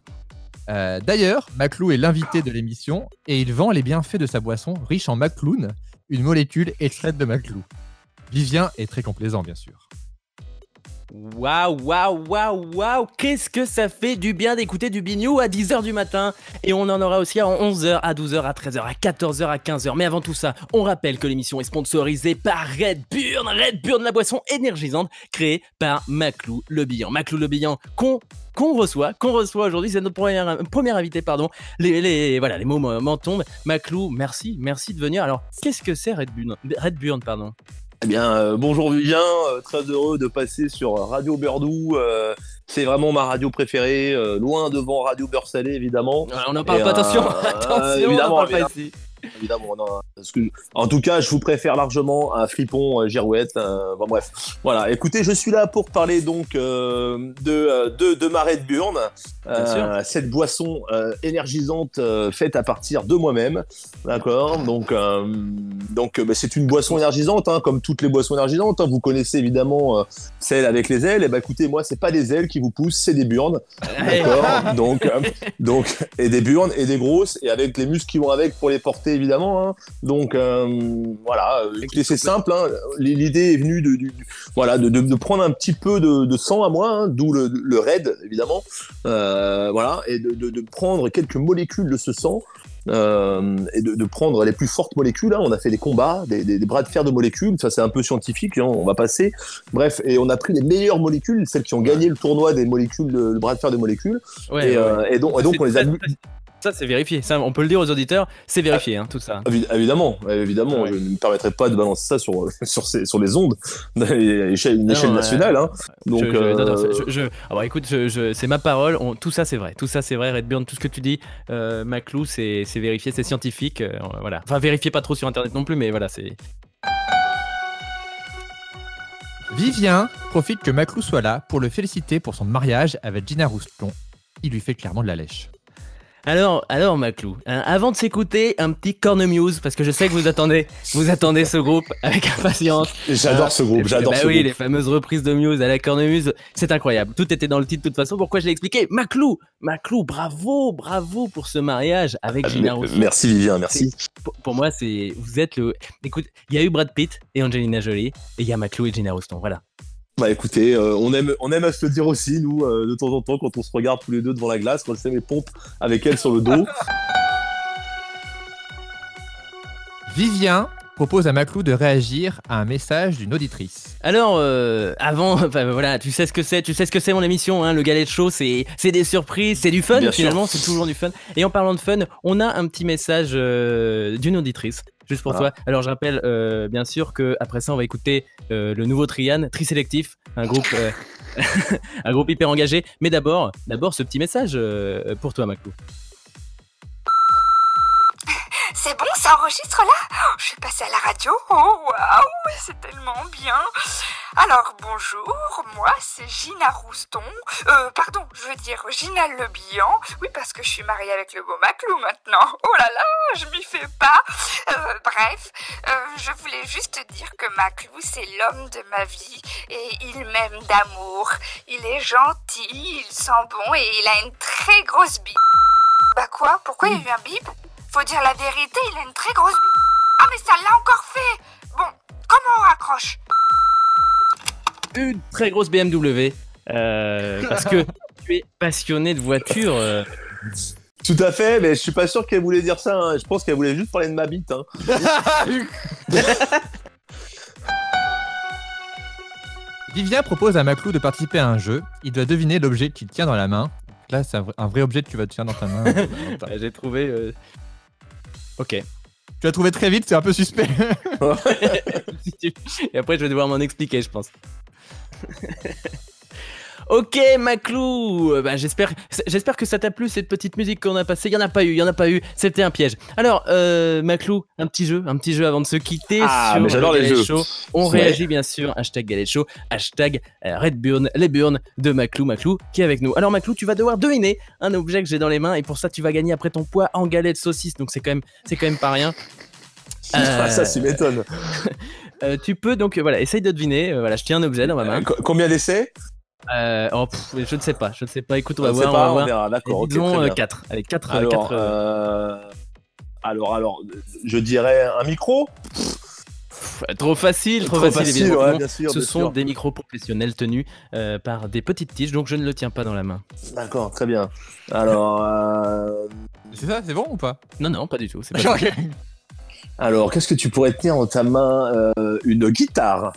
Euh, D'ailleurs, Maclou est l'invité de l'émission et il vend les bienfaits de sa boisson riche en macloun, une molécule extraite de Maclou. Vivien est très complaisant, bien sûr. Waouh, waouh, waouh, waouh Qu'est-ce que ça fait du bien d'écouter du Bignou à 10h du matin Et on en aura aussi à 11h, à 12h, à 13h, à 14h, à 15h. Mais avant tout ça, on rappelle que l'émission est sponsorisée par Red Burn. Red Burn, la boisson énergisante créée par Maclou Le Bihan. Maclou Le Bihan, qu'on reçoit, qu'on reçoit aujourd'hui, c'est notre premier, premier invité, pardon. Les, les, voilà, les mots m'en tombent. Maclou, merci, merci de venir. Alors, qu'est-ce que c'est Red Burn? Red Burn, pardon Eh bien, euh, bonjour Vivien, euh, très heureux de passer sur Radio Berdou. euh, c'est vraiment ma radio préférée, loin devant Radio Beurre Salé, évidemment. Alors, On n'en parle Et, pas, attention, attention, évidemment, on en parle pas ici. Évidemment, non, parce que, en tout cas, je vous préfère largement à Fripon euh, Girouette. euh, bon, bref, voilà. Écoutez, je suis là pour parler donc euh, de, euh, de de ma Red Burn, Bien sûr. cette boisson euh, énergisante euh, faite à partir de moi-même, d'accord? Donc, euh, donc, euh, bah, c'est une boisson énergisante, hein, comme toutes les boissons énergisantes. hein. Vous connaissez évidemment euh, celle avec les ailes. Et bah, écoutez, moi, c'est pas des ailes qui vous poussent, c'est des burnes. D'accord? donc, euh, donc, et des burnes et des grosses, et avec les muscles qui vont avec pour les porter, évidemment. hein. Donc, euh, voilà. euh, c'est simple. hein. L'idée est venue de, du- voilà, de, de- de prendre un petit peu de, de sang à moi, hein, d'où le, le raid, évidemment. Euh, voilà. Et de, prendre quelques molécules de ce sang. euh, et de, prendre les plus fortes molécules. On a fait des combats, des, des- des bras de fer de molécules. Ça, c'est un peu scientifique. On va passer. Bref, et on a pris les meilleures molécules, celles qui ont gagné le tournoi des molécules, de- le bras de fer des molécules. Ouais, et, ouais, et donc, et donc on les a Ça, c'est vérifié. Ça, on peut le dire aux auditeurs, c'est vérifié, hein, tout ça. Évi- Évidemment, évidemment, Ouais. je ne me permettrai pas de balancer ça sur, sur, ces- sur les ondes, à échelle, une Non, échelle ouais. nationale. Hein. Donc, je, je- non, non, euh, je- je- ah écoute, je- je- c'est ma parole. on- tout ça, c'est vrai. Tout ça, c'est vrai. Redburn, tout ce que tu dis, euh, Maclou, c'est c'est vérifié, c'est scientifique. euh, voilà. Enfin, vérifiez pas trop sur Internet non plus, mais voilà, c'est. Vivien profite que Maclou soit là pour le féliciter pour son mariage avec Gina Rouston. Il lui fait clairement de la lèche. Alors, alors, Maclou, hein, avant de s'écouter, un petit cornemuse, parce que je sais que vous attendez, vous attendez ce groupe avec impatience. J'adore ce groupe, j'adore bah ce oui, groupe. les fameuses reprises de Muse à la cornemuse, c'est incroyable. Tout était dans le titre de toute façon. Pourquoi je l'ai expliqué? Maclou, Maclou, bravo, bravo pour ce mariage avec Gina Euh, Rousseau. Merci Vivien, merci. Pour, pour moi, c'est vous êtes le. Écoute, il y a eu Brad Pitt et Angelina Jolie, et il y a Maclou et Gina Rouston. Voilà. Bah écoutez, euh, on, aime, on aime à se le dire aussi, nous, euh, de temps en temps, quand on se regarde tous les deux devant la glace, quand c'est mes pompes avec elle sur le dos. Vivien propose à Maclou de réagir à un message d'une auditrice. Alors, euh, avant, enfin, voilà, tu sais ce que c'est, tu sais ce que c'est mon émission, hein, le Galet de Show, c'est c'est des surprises, c'est du fun Bien finalement, c'est toujours du fun. Et en parlant de fun, on a un petit message euh, d'une auditrice. Juste pour Voilà. toi. Alors je rappelle euh, bien sûr que après ça on va écouter euh, le nouveau Trian, Trisélectif, un groupe, euh, un groupe hyper engagé. Mais d'abord, d'abord ce petit message pour toi Maclou. C'est bon, ça enregistre là Oh, Je suis passée à la radio. Oh waouh, c'est tellement bien. Alors bonjour, moi c'est Gina Rouston. Euh, pardon, je veux dire Gina Le Bihan. Oui, parce que je suis mariée avec le beau Maclou maintenant. Oh là là, je m'y fais pas. Euh, bref, euh, je voulais juste dire que Maclou c'est l'homme de ma vie et il m'aime d'amour. Il est gentil, il sent bon et il a une très grosse bite. Bah quoi? Pourquoi il y a eu un bip? Faut dire la vérité, il a une très grosse bite. Ah mais ça l'a encore fait Bon, comment on raccroche? Une très grosse BMW euh, parce que tu es passionné de voitures. euh, Tout à fait, mais je suis pas sûr qu'elle voulait dire ça. hein. Je pense qu'elle voulait juste parler de ma bite. hein. Vivien propose à Maclou de participer à un jeu. Il doit deviner l'objet qu'il tient dans la main. Là, c'est un vrai- un vrai objet que tu vas tenir dans ta main. J'ai trouvé. euh, Ok. tu l'as trouvé très vite, c'est un peu suspect. Et après, je vais devoir m'en expliquer, je pense. Ok, Maclou, Euh, bah, j'espère, j'espère que ça t'a plu cette petite musique qu'on a passée. Il y en a pas eu, il y en a pas eu. C'était un piège. Alors, euh, Maclou, un petit jeu, un petit jeu avant de se quitter. Ah, sur mais j'adore le les jeux. Show. On Ouais. réagit bien sûr. Hashtag Galet Show, hashtag euh, Red Burn, les burns de Maclou, Maclou qui est avec nous. Alors Maclou, tu vas devoir deviner un objet que j'ai dans les mains et pour ça tu vas gagner après ton poids en galette saucisse. Donc c'est quand même, c'est quand même pas rien. Ah, ça, Euh, tu m'étonnes. euh, tu peux donc voilà, essaye de deviner. Voilà, je tiens un objet dans ma main. Co- Combien d'essais? Euh, oh, pff, je ne sais pas, je ne sais pas. Écoute, on va voir, sait on va pas, on voir. verra. D'accord, ok, Disons très bien. 4. Allez, 4. Alors, euh, alors, alors, je dirais un micro. Trop facile, trop, Trop facile, facile, évidemment. ouais, bien sûr, Ce bien sont sûr. des micros professionnels tenus euh, par des petites tiges, donc je ne le tiens pas dans la main. D'accord, très bien. Alors, euh, C'est ça, c'est bon ou pas? Non, non, pas du tout. pas alors qu'est-ce que tu pourrais tenir dans ta main euh, Une guitare?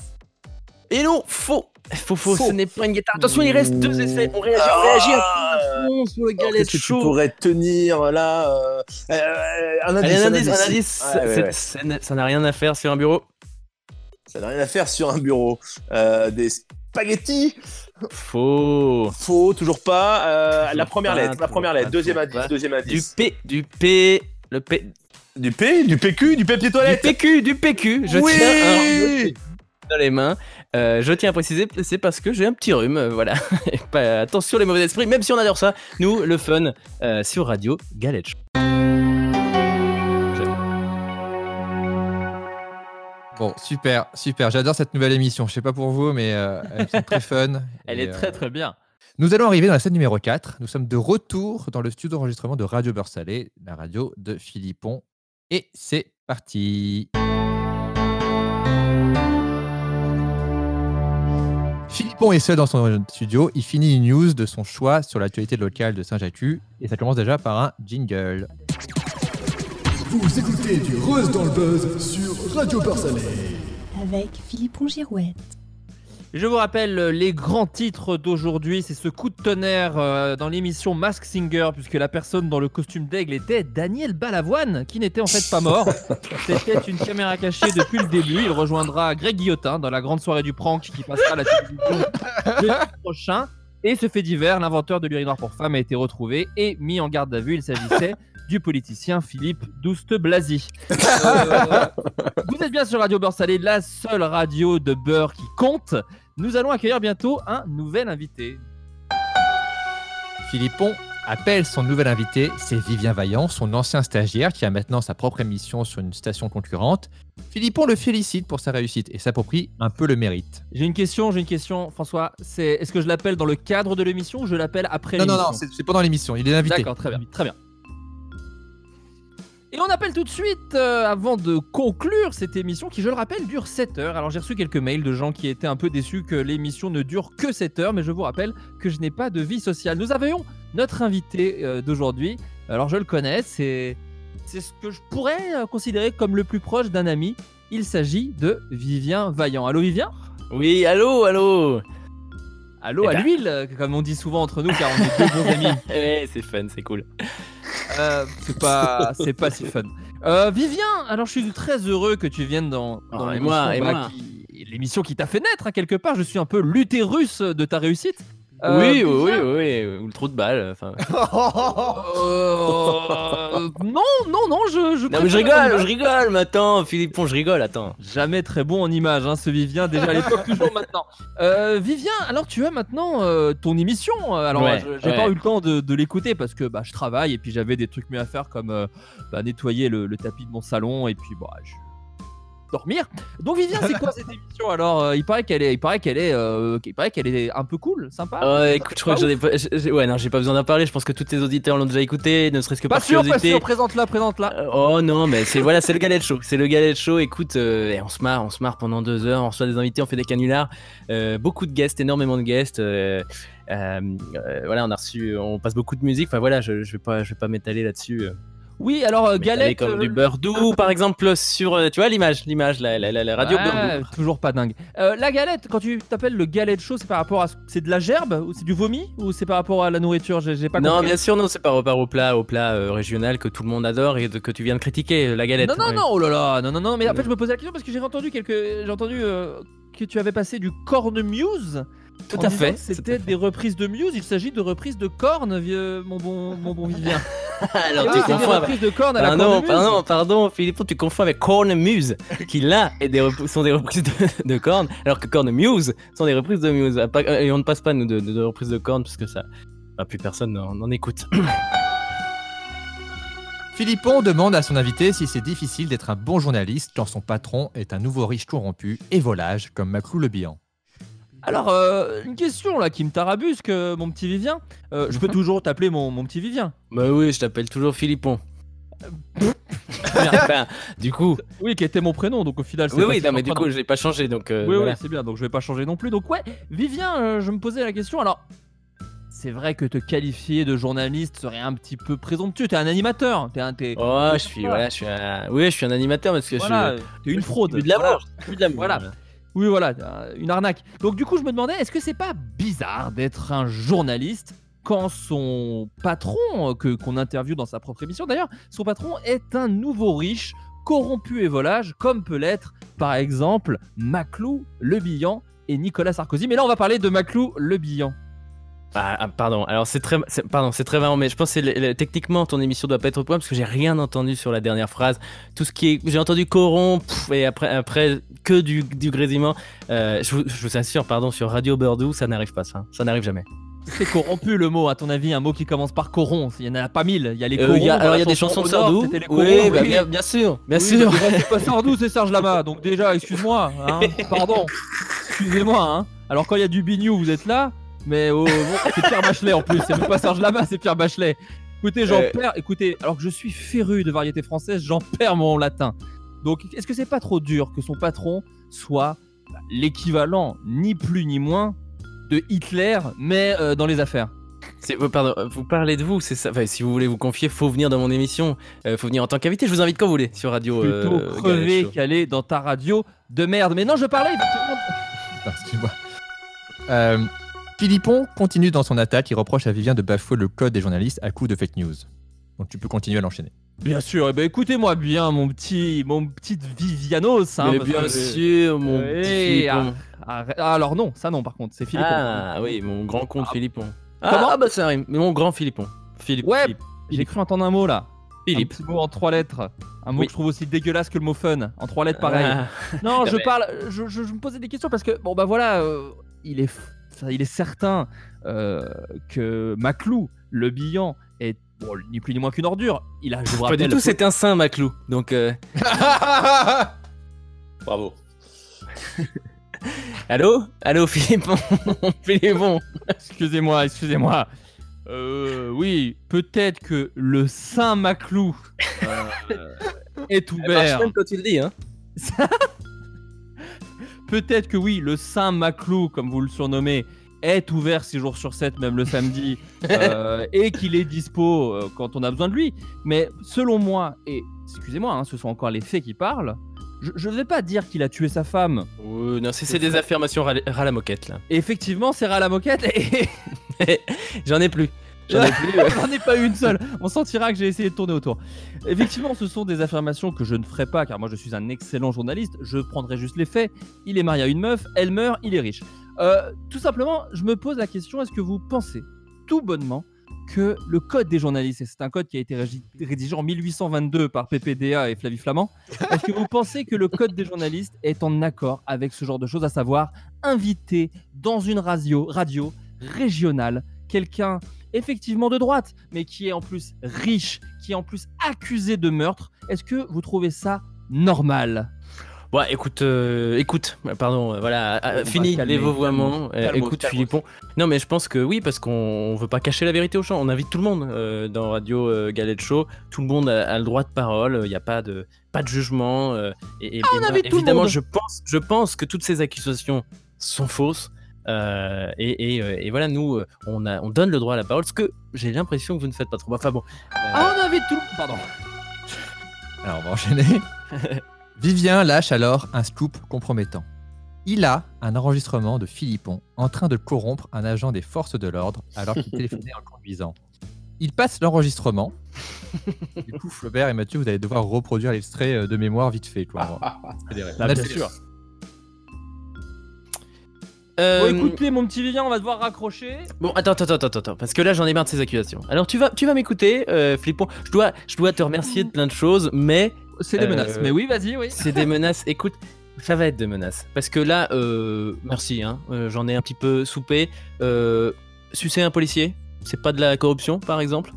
Et non, faux Faux, faux, Faux. ce n'est pas une guitare. Attention, il reste deux essais. On réagit, on réagit à fond sur le Alors, galette tu pourrais tenir là euh, euh, Un indice. Allez, un indice, un indice. Ouais, ouais, c'est- ouais. ça n'a- rien à faire sur un bureau. Ça n'a rien à faire sur un bureau. Euh, des spaghettis Faux. Faux, toujours pas. La première pas, lettre, la première lettre. Deuxième indice, pas. deuxième Du indice. P, du P, le P, Du P, du PQ, du papier du toilette. PQ, du PQ. Je Oui tiens un dans les mains. Euh, je tiens à préciser, c'est parce que j'ai un petit rhume, euh, voilà. Et pas- attention les mauvais esprits, même si on adore ça, nous, le fun, euh, sur Radio Galette. Bon, super, super. J'adore cette nouvelle émission. Je sais pas pour vous, mais elle est très fun. Elle Et, est très très bien. Nous allons arriver dans la scène numéro 4. Nous sommes de retour dans le studio d'enregistrement de Radio Beurre Salé, la radio de Philippon. Et c'est parti. Philippon est seul dans son studio. Il finit une news de son choix sur l'actualité locale de Saint-Jacques. Et ça commence déjà par un jingle. Vous écoutez du Rose dans le Buzz sur Radio Barcelone. Avec Philippon Girouette. Je vous rappelle euh, les grands titres d'aujourd'hui. C'est ce coup de tonnerre euh, dans l'émission Mask Singer, puisque la personne dans le costume d'aigle était Daniel Balavoine, qui n'était en fait pas mort. C'était une caméra cachée depuis le début. Il rejoindra Greg Guillotin dans la grande soirée du prank qui passera à la télévision le prochain. Et ce fait divers, l'inventeur de l'urinoir pour femmes a été retrouvé et mis en garde à vue. Il s'agissait du politicien Philippe Douste-Blazy. Euh, vous êtes bien sur Radio Beurre Salé, la seule radio de beurre qui compte. Nous allons accueillir bientôt un nouvel invité. Philippon appelle son nouvel invité, c'est Vivien Vaillant, son ancien stagiaire qui a maintenant sa propre émission sur une station concurrente. Philippon le félicite pour sa réussite et s'approprie un peu le mérite. J'ai une question, j'ai une question, François. C'est est-ce que je l'appelle dans le cadre de l'émission ou je l'appelle après Non, non, l'émission? non, c'est c'est pendant l'émission, il est invité. D'accord, très bien, très bien. Et on appelle tout de suite, euh, avant de conclure cette émission, qui, je le rappelle, dure 7 heures. Alors j'ai reçu quelques mails de gens qui étaient un peu déçus que l'émission ne dure que 7 heures, mais je vous rappelle que je n'ai pas de vie sociale. Nous avions notre invité euh, d'aujourd'hui. Alors je le connais, c'est ce que je pourrais euh, considérer comme le plus proche d'un ami. Il s'agit de Vivien Vaillant. Allô Vivien? Oui, allô, allô. Allô Eh à ben. l'huile, euh, comme on dit souvent entre nous, car on est deux bons amis. Ouais, c'est fun, c'est cool. Euh, c'est pas, c'est pas si fun. Euh, Vivien, alors je suis très heureux que tu viennes dans, dans Oh, et l'émission, moi, bah, moi. qui- l'émission qui t'a fait naître hein, quelque part. Je suis un peu l'utérus de ta réussite. Euh, oui, oui, oui, ou le trou de balle. Enfin. euh, non, non, non, je, je Non mais je rigole, je rigole, mais attends, Philippon, je rigole, attends. Jamais très bon en image, hein, ce Vivien, déjà à l'époque, toujours maintenant. Euh, Vivien, alors tu as maintenant euh, ton émission. euh, Alors, j'ai ouais. pas eu le temps de, de l'écouter parce que bah, je travaille et puis j'avais des trucs mieux à faire comme euh, bah, nettoyer le, le tapis de mon salon et puis bah, je... dormir. Donc Vivien, c'est quoi cette émission Alors, euh, il paraît qu'elle est, il paraît qu'elle est, euh, il paraît qu'elle est un peu cool, sympa. Ouais, écoute, je crois que j'en ai pas. Ouais, non, j'ai pas besoin d'en parler. Je pense que tous tes auditeurs l'ont déjà écouté, ne serait-ce que pas par sûr, pas curiosité. sûr. Présente-la, présente-la. Euh, Oh non, mais c'est voilà, c'est le galette show. C'est le galette show. Écoute, et on se marre, on se marre pendant deux heures. On reçoit des invités, on fait des canulars, beaucoup de guests, énormément de guests. voilà, on a reçu, on passe beaucoup de musique. Enfin voilà, je, je vais pas, je vais pas m'étaler là-dessus. Euh, Oui, alors euh, Galette. comme euh, du beurre doux, par exemple, sur, euh, tu vois l'image, l'image, la, la, la, la radio Ouais, beurre doux. toujours pas dingue. Euh, la galette, quand tu t'appelles le galette chaud, c'est par rapport à. ce- C'est de la gerbe ou c'est du vomi ou c'est par rapport à la nourriture? J'ai pas Non, compris. bien sûr, non, c'est par rapport au plat, au plat euh, régional que tout le monde adore et de- que tu viens de critiquer, la galette. Non, non, Ouais. non, oh là là, non, non, non, mais en fait, je me posais la question parce que j'ai entendu quelques. J'ai entendu euh, que tu avais passé du cornemuse. Tout en à fait. C'était des reprises de Muse, il s'agit de reprises de cornes, vieux, mon bon, mon bon Vivien. Alors Ah tu des confonds avec- reprises de cornes à la Pardon, cornemuse. pardon, pardon, Philippon, tu confonds avec Cornemuse, qui là est des rep- sont des reprises de, de cornes, alors que Cornemuse sont des reprises de Muse. Et on ne passe pas, nous, de, de- de reprises de cornes, parce que ça. bah, plus personne n'en n'en écoute. Philippon demande à son invité si c'est difficile d'être un bon journaliste quand son patron est un nouveau riche corrompu et volage comme Maclou le Bihan. Alors, euh, une question là qui me tarabusque, euh, mon petit Vivien. Euh, je peux toujours t'appeler mon, mon petit Vivien. bah oui, je t'appelle toujours Philippon. Enfin, du coup, Oui, qui était mon prénom, donc au final, c'est oui, pas oui, si non, mais du coup, je l'ai pas changé, donc euh, oui, voilà. oui, c'est bien, donc je vais pas changer non plus. Donc ouais, Vivien, euh, je me posais la question, alors, c'est vrai que te qualifier de journaliste serait un petit peu présomptueux, t'es un animateur, t'es un... T'es, Oh, je suis, voilà, je suis un, oui, je suis un animateur parce que voilà, je t'es une fraude. suis de l'amour. Voilà. je suis de. Voilà. Oui, voilà, euh, une arnaque. Donc du coup, je me demandais, est-ce que c'est pas bizarre d'être un journaliste quand son patron, euh, que qu'on interviewe dans sa propre émission d'ailleurs, son patron est un nouveau riche, corrompu et volage, comme peut l'être par exemple Maclou, Le Bihan et Nicolas Sarkozy. Mais là, on va parler de Maclou, Le Bihan. Ah, ah, pardon. Alors c'est très, pardon, c'est très marrant, mais je pense que c'est le- le- techniquement ton émission doit pas être au point parce que j'ai rien entendu sur la dernière phrase. Tout ce qui est, j'ai entendu coron pff, et après, après que du, du grésillement. Euh, je, vous, je vous assure, pardon, sur Radio Bordeaux, ça n'arrive pas, ça, ça n'arrive jamais. C'est corrompu le mot, à ton avis, un mot qui commence par coron. Il y en a pas mille. Il y a les Euh, corons. il y a- dans alors il y a des chanson chansons de Sardou. Oui, bah, oui. bien, bien sûr, bien Oui, sûr. C'est pas Sardou, c'est Serge Lama. Donc déjà, excuse-moi. hein. Pardon. Excusez-moi. Hein. Alors quand il y a du Bignou, vous êtes là. Mais oh, bon, c'est Pierre Bachelet en plus. C'est même pas Serge Lama, c'est Pierre Bachelet. Écoutez, j'en Euh. perds. Écoutez, alors que je suis féru de variété française, j'en perds mon latin. Donc est-ce que c'est pas trop dur que son patron soit bah, l'équivalent, ni plus ni moins, de Hitler, mais euh, dans les affaires? Euh, pardon, euh, vous parlez de vous, c'est ça. Enfin, si vous voulez vous confier, faut venir dans mon émission. Euh, faut venir en tant qu'invité. Je vous invite quand vous voulez sur Radio. Plutôt euh, crever Show. qu'aller dans ta radio de merde. Mais non, je parlais excuse-moi. Euh, Philippon continue dans son attaque. Il reproche à Vivien de bafouer le code des journalistes à coup de fake news. Donc tu peux continuer à l'enchaîner. Bien sûr, eh ben, écoutez-moi bien, mon petit, mon petit Vivianos. hein, Mais bien que- sûr, mon Oui, petit ah, Philippon. arrête- ah, alors non, ça non, par contre, c'est Philippe. Ah oui, mon grand compte Ah. Philippon. Comment ah bah ça rime. Mais mon grand Philippon. Philippe. Ouais, Philippe. J'ai cru entendre un mot là. Philippe. Un petit mot en trois lettres. Un mot Oui. que je trouve aussi dégueulasse que le mot fun. En trois lettres, pareil. Ah. Non, je parle, je, je- je me posais des questions parce que bon bah voilà, euh, il est, f- il est certain euh, que Maclou, le Bihan, est bon, ni plus ni moins qu'une ordure. Il a, je vous Pas du tout, c'est un saint, Maclou. Donc, euh, Bravo. allô? Allô, Philippon Philippon Excusez-moi, excusez-moi. Euh, oui, peut-être que le Saint Maclou euh, est ouvert. même quand tu le dis, hein. Peut-être que oui, le Saint Maclou, comme vous le surnommez, est ouvert 6 jours sur 7, même le samedi, euh, et qu'il est dispo euh, quand on a besoin de lui. Mais selon moi, et excusez-moi, hein, ce sont encore les faits qui parlent, je ne vais pas dire qu'il a tué sa femme. Oui, non, c'est des affirmations ras la moquette, là. Et effectivement, c'est ras la moquette, et J'en ai plus. J'en ai plus. ouais. J'en ai pas eu une seule. On sentira que j'ai essayé de tourner autour. Effectivement, ce sont des affirmations que je ne ferai pas, car moi je suis un excellent journaliste. Je prendrai juste les faits. Il est marié à une meuf, elle meurt, il est riche. Euh, tout simplement, je me pose la question est-ce que vous pensez tout bonnement que le code des journalistes, et c'est un code qui a été rédigé en 1822 par PPDA et Flavie Flamand, est-ce que vous pensez que le code des journalistes est en accord avec ce genre de choses, à savoir inviter dans une radio, radio régionale quelqu'un effectivement de droite, mais qui est en plus riche, qui est en plus accusé de meurtre. Est-ce que vous trouvez ça normal? Bon, écoute, euh, écoute, pardon, euh, voilà, euh, fini les vouvoiements. euh, écoute. Philippon. Non, mais je pense que oui, parce qu'on on veut pas cacher la vérité aux gens. On invite tout le monde dans Radio Galette Show. Tout le monde a, a le droit de parole. Il n'y a pas de, pas de jugement. et, et- Ah, on invite tout le évidemment, monde. je pense, je pense que toutes ces accusations sont fausses. Euh, et, et, euh, et voilà, nous, euh, on, a, on donne le droit à la parole, ce que j'ai l'impression que vous ne faites pas trop. Enfin bon, euh, Ah, on invite tout le Pardon. Alors, on va enchaîner. Vivien lâche alors un scoop compromettant. Il a un enregistrement de Philippon en train de corrompre un agent des forces de l'ordre alors qu'il téléphonait en conduisant. Il passe l'enregistrement. Du coup, Flaubert et Mathieu, vous allez devoir reproduire l'extrait de mémoire vite fait. Quoi. Fédéré. Ah, Là, bien c'est- sûr. Euh, Bon, écoutez, mon petit Vivien, on va devoir raccrocher. Bon, attends, attends, attends, attends, parce que là j'en ai marre de ces accusations. Alors tu vas, tu vas m'écouter, euh, Flippon. Je dois, je dois te remercier de plein de choses, mais C'est des Euh, menaces. Mais oui, vas-y, oui. c'est des menaces. Écoute, ça va être des menaces, parce que là, euh, merci, hein, j'en ai un petit peu soupé. Sucer un policier, c'est pas de la corruption, par exemple?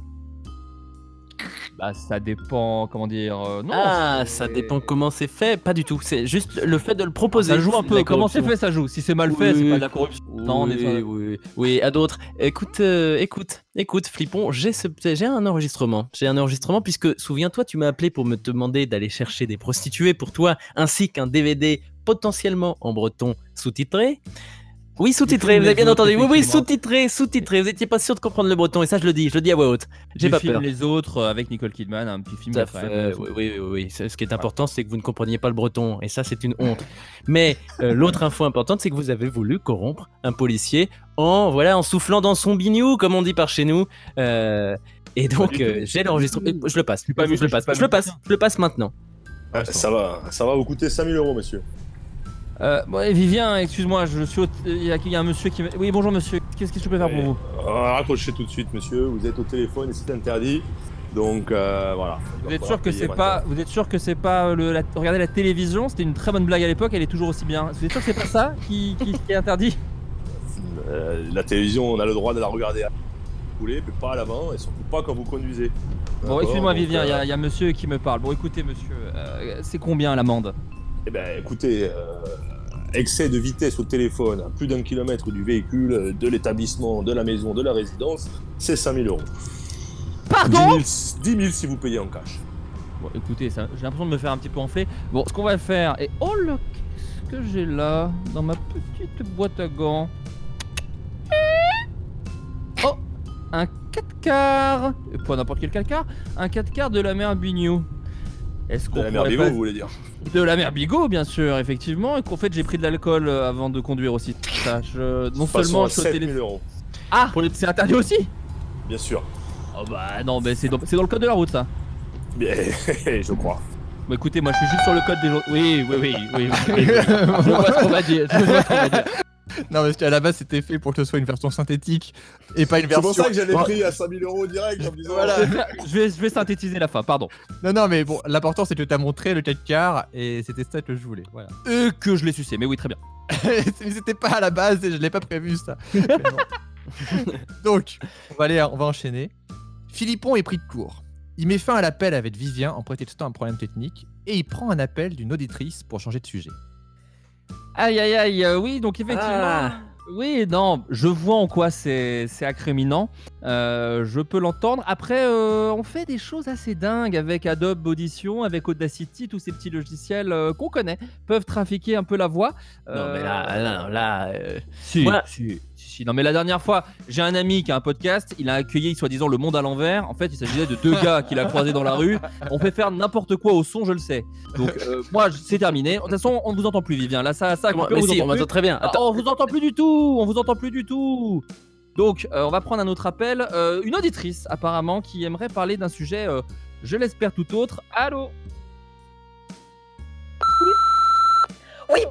Bah, ça dépend, comment dire. euh, non, ah, ça dépend comment c'est fait. Pas du tout. C'est juste le fait de le proposer. Ça joue un peu. Comment c'est fait, ça joue? Si c'est mal fait, c'est pas de la corruption. Non, on est oui, oui, oui, à d'autres. Écoute, euh, écoute, écoute, Flippon, j'ai ce- j'ai un enregistrement. J'ai un enregistrement puisque, souviens-toi, tu m'as appelé pour me demander d'aller chercher des prostituées pour toi, ainsi qu'un DVD potentiellement en breton sous-titré. Oui, sous-titré, vous avez bien autres, entendu. Oui, oui, sous-titré, sous-titré. Vous étiez pas sûr de comprendre le breton, et ça, je le dis, je le dis à voix haute. J'ai pas film peur. Les autres euh, avec Nicole Kidman, un petit film même. oui, oui, oui, oui. Ce qui est important, c'est que vous ne compreniez pas le breton, et ça, c'est une honte. Mais euh, l'autre info importante, c'est que vous avez voulu corrompre un policier en, voilà, en soufflant dans son bignou, comme on dit par chez nous. Euh, et donc, euh, j'ai l'enregistrement. Je le passe. pas je, le passe. je le passe. Je le passe maintenant. Ah, ça va, ça va vous coûter 5000 euros, monsieur. Euh, bon, et Vivien, excuse-moi, je suis. au- Il y, a- il y a un monsieur qui. Oui, bonjour monsieur. Qu'est-ce que je peux faire pour vous Ah, raccrochez tout de suite, monsieur. Vous êtes au téléphone et c'est interdit. Donc euh, voilà. Il Vous êtes sûr que c'est pas, vous êtes sûr que c'est pas euh, le, la, regardez la télévision, c'était une très bonne blague à l'époque, elle est toujours aussi bien. Vous êtes sûr que c'est pas ça qui, qui- qui est interdit Euh, la télévision, on a le droit de la regarder à mais pas à l'avant et surtout pas quand vous conduisez. Bon, excuse-moi Vivien, il y, euh, y a monsieur qui me parle. Bon, écoutez monsieur, euh, c'est combien l'amende Eh ben, écoutez, euh, excès de vitesse au téléphone à plus d'un kilomètre du véhicule, euh, de l'établissement, de la maison, de la résidence, c'est 5000 euros. 10 Pardon 000, 10 000 si vous payez en cash. Bon, écoutez, ça- j'ai l'impression de me faire un petit peu enfler. Bon, ce qu'on va faire, et oh là, qu'est-ce que j'ai là dans ma petite boîte à gants? Oh, un 4 quarts, et pas n'importe quel 4 quarts, un 4 quarts de la mère Bignou. Est-ce De qu'on la mère Bigot, pas- vous voulez dire De la mère Bigot, bien sûr, effectivement, et qu'en fait j'ai pris de l'alcool euh, avant de conduire aussi. Ça, je- non Passons seulement à je suis au 7 télé- 000 euros, Ah, c'est interdit aussi bien sûr. Oh bah non, mais c'est dans, le code de la route ça. Bien, je crois. Bah écoutez, moi je suis juste sur le code des gens. Oui, oui, oui, oui. oui, oui, oui. Je vois ce qu'on va dire. Je vois ce qu'on va dire. Non, parce qu'à la base, c'était fait pour que ce soit une version synthétique et pas une C'est version. pour ça que j'avais pris à 5000 euros direct en me disant Voilà. Je vais, je synthétiser la fin, pardon. Non, non, mais bon, l'important c'est que t'as montré le 4 quarts et c'était ça que je voulais. Voilà. Et que je l'ai sucé, mais oui, très bien. mais c'était pas à la base et je l'ai pas prévu ça. Donc, on va aller, on va enchaîner. Philippon est pris de court. Il met fin à l'appel avec Vivien en prétextant un problème technique et il prend un appel d'une auditrice pour changer de sujet. Aïe, aïe, aïe, euh, oui, donc effectivement. Ah. Oui, non, je vois en quoi c'est incriminant. Euh, je peux l'entendre. Après, euh, on fait des choses assez dingues avec Adobe Audition, avec Audacity, tous ces petits logiciels euh, qu'on connaît, peuvent trafiquer un peu la voix. Non, mais là, là, là, Si, si, Non, mais la dernière fois, j'ai un ami qui a un podcast, il a accueilli soi-disant le monde à l'envers. En fait, il s'agissait de deux gars qu'il a croisés dans la rue. On fait faire n'importe quoi au son, je le sais. Donc, euh, moi, c'est terminé. De toute façon, on ne vous entend plus, Vivien. Là, ça, ça, on vous si, on entend plus. m'entend très bien. Ah, on vous entend plus du tout. On vous entend plus du tout. Donc, euh, on va prendre un autre appel. Euh, une auditrice, apparemment, qui aimerait parler d'un sujet, je l'espère, tout autre. Allô? Oui,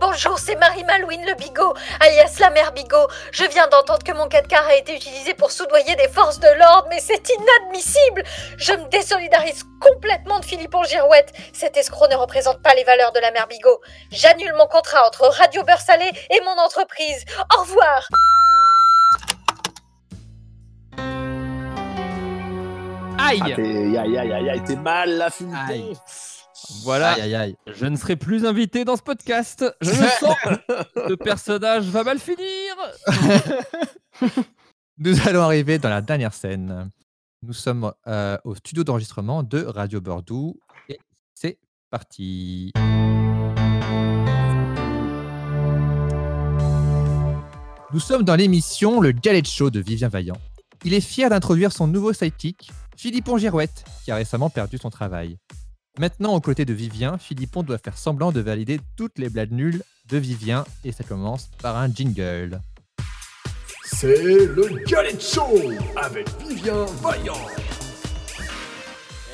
bonjour, c'est Marie-Malouine Le Bigot, alias la mère Bigot. Je viens d'entendre que mon 4 quarts a été utilisé pour soudoyer des forces de l'ordre, mais c'est inadmissible Je me désolidarise complètement de Philippon Girouette. Cet escroc ne représente pas les valeurs de la mère Bigot. J'annule mon contrat entre Radio Beurre Salé et mon entreprise. Au revoir Aïe Ah, aïe, aïe, aïe, aïe, t'es mal là, Philippon. Voilà. Aïe, aïe, aïe. Je ne serai plus invité dans ce podcast. Je le sens. Le personnage va mal finir. Nous allons arriver dans la dernière scène. Nous sommes euh, au studio d'enregistrement de Radio Bordeaux et c'est parti. Nous sommes dans l'émission Le Galette Show de Vivien Vaillant. Il est fier d'introduire son nouveau sidekick, Philippon Girouette, qui a récemment perdu son travail. Maintenant, aux côtés de Vivien, Philippon doit faire semblant de valider toutes les blagues nulles de Vivien et ça commence par un jingle. C'est le Galette Show avec Vivien Vaillant.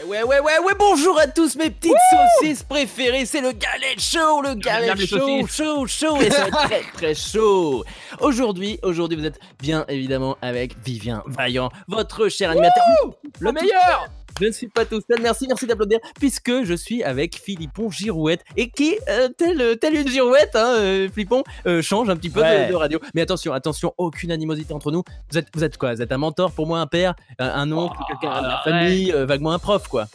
Ouais, ouais, ouais, ouais, bonjour à tous mes petites saucisses préférées, c'est le Galette Show, le Galette saucisses. chaud, chaud, et ça va être très, très chaud. Aujourd'hui, aujourd'hui, vous êtes bien évidemment avec Vivien Vaillant, votre cher animateur. Le meilleur Je ne suis pas tout seul. Merci, merci d'applaudir, puisque je suis avec Philippon Girouette et qui, euh, tel, tel une girouette, hein, euh, Philippon, euh, change un petit peu de- Ouais. de, radio. Mais attention, attention, aucune animosité entre nous. Vous êtes, vous êtes quoi? Vous êtes un mentor pour moi, un père, un, oncle, Oh, quelqu'un de la famille, euh, vaguement un prof, quoi?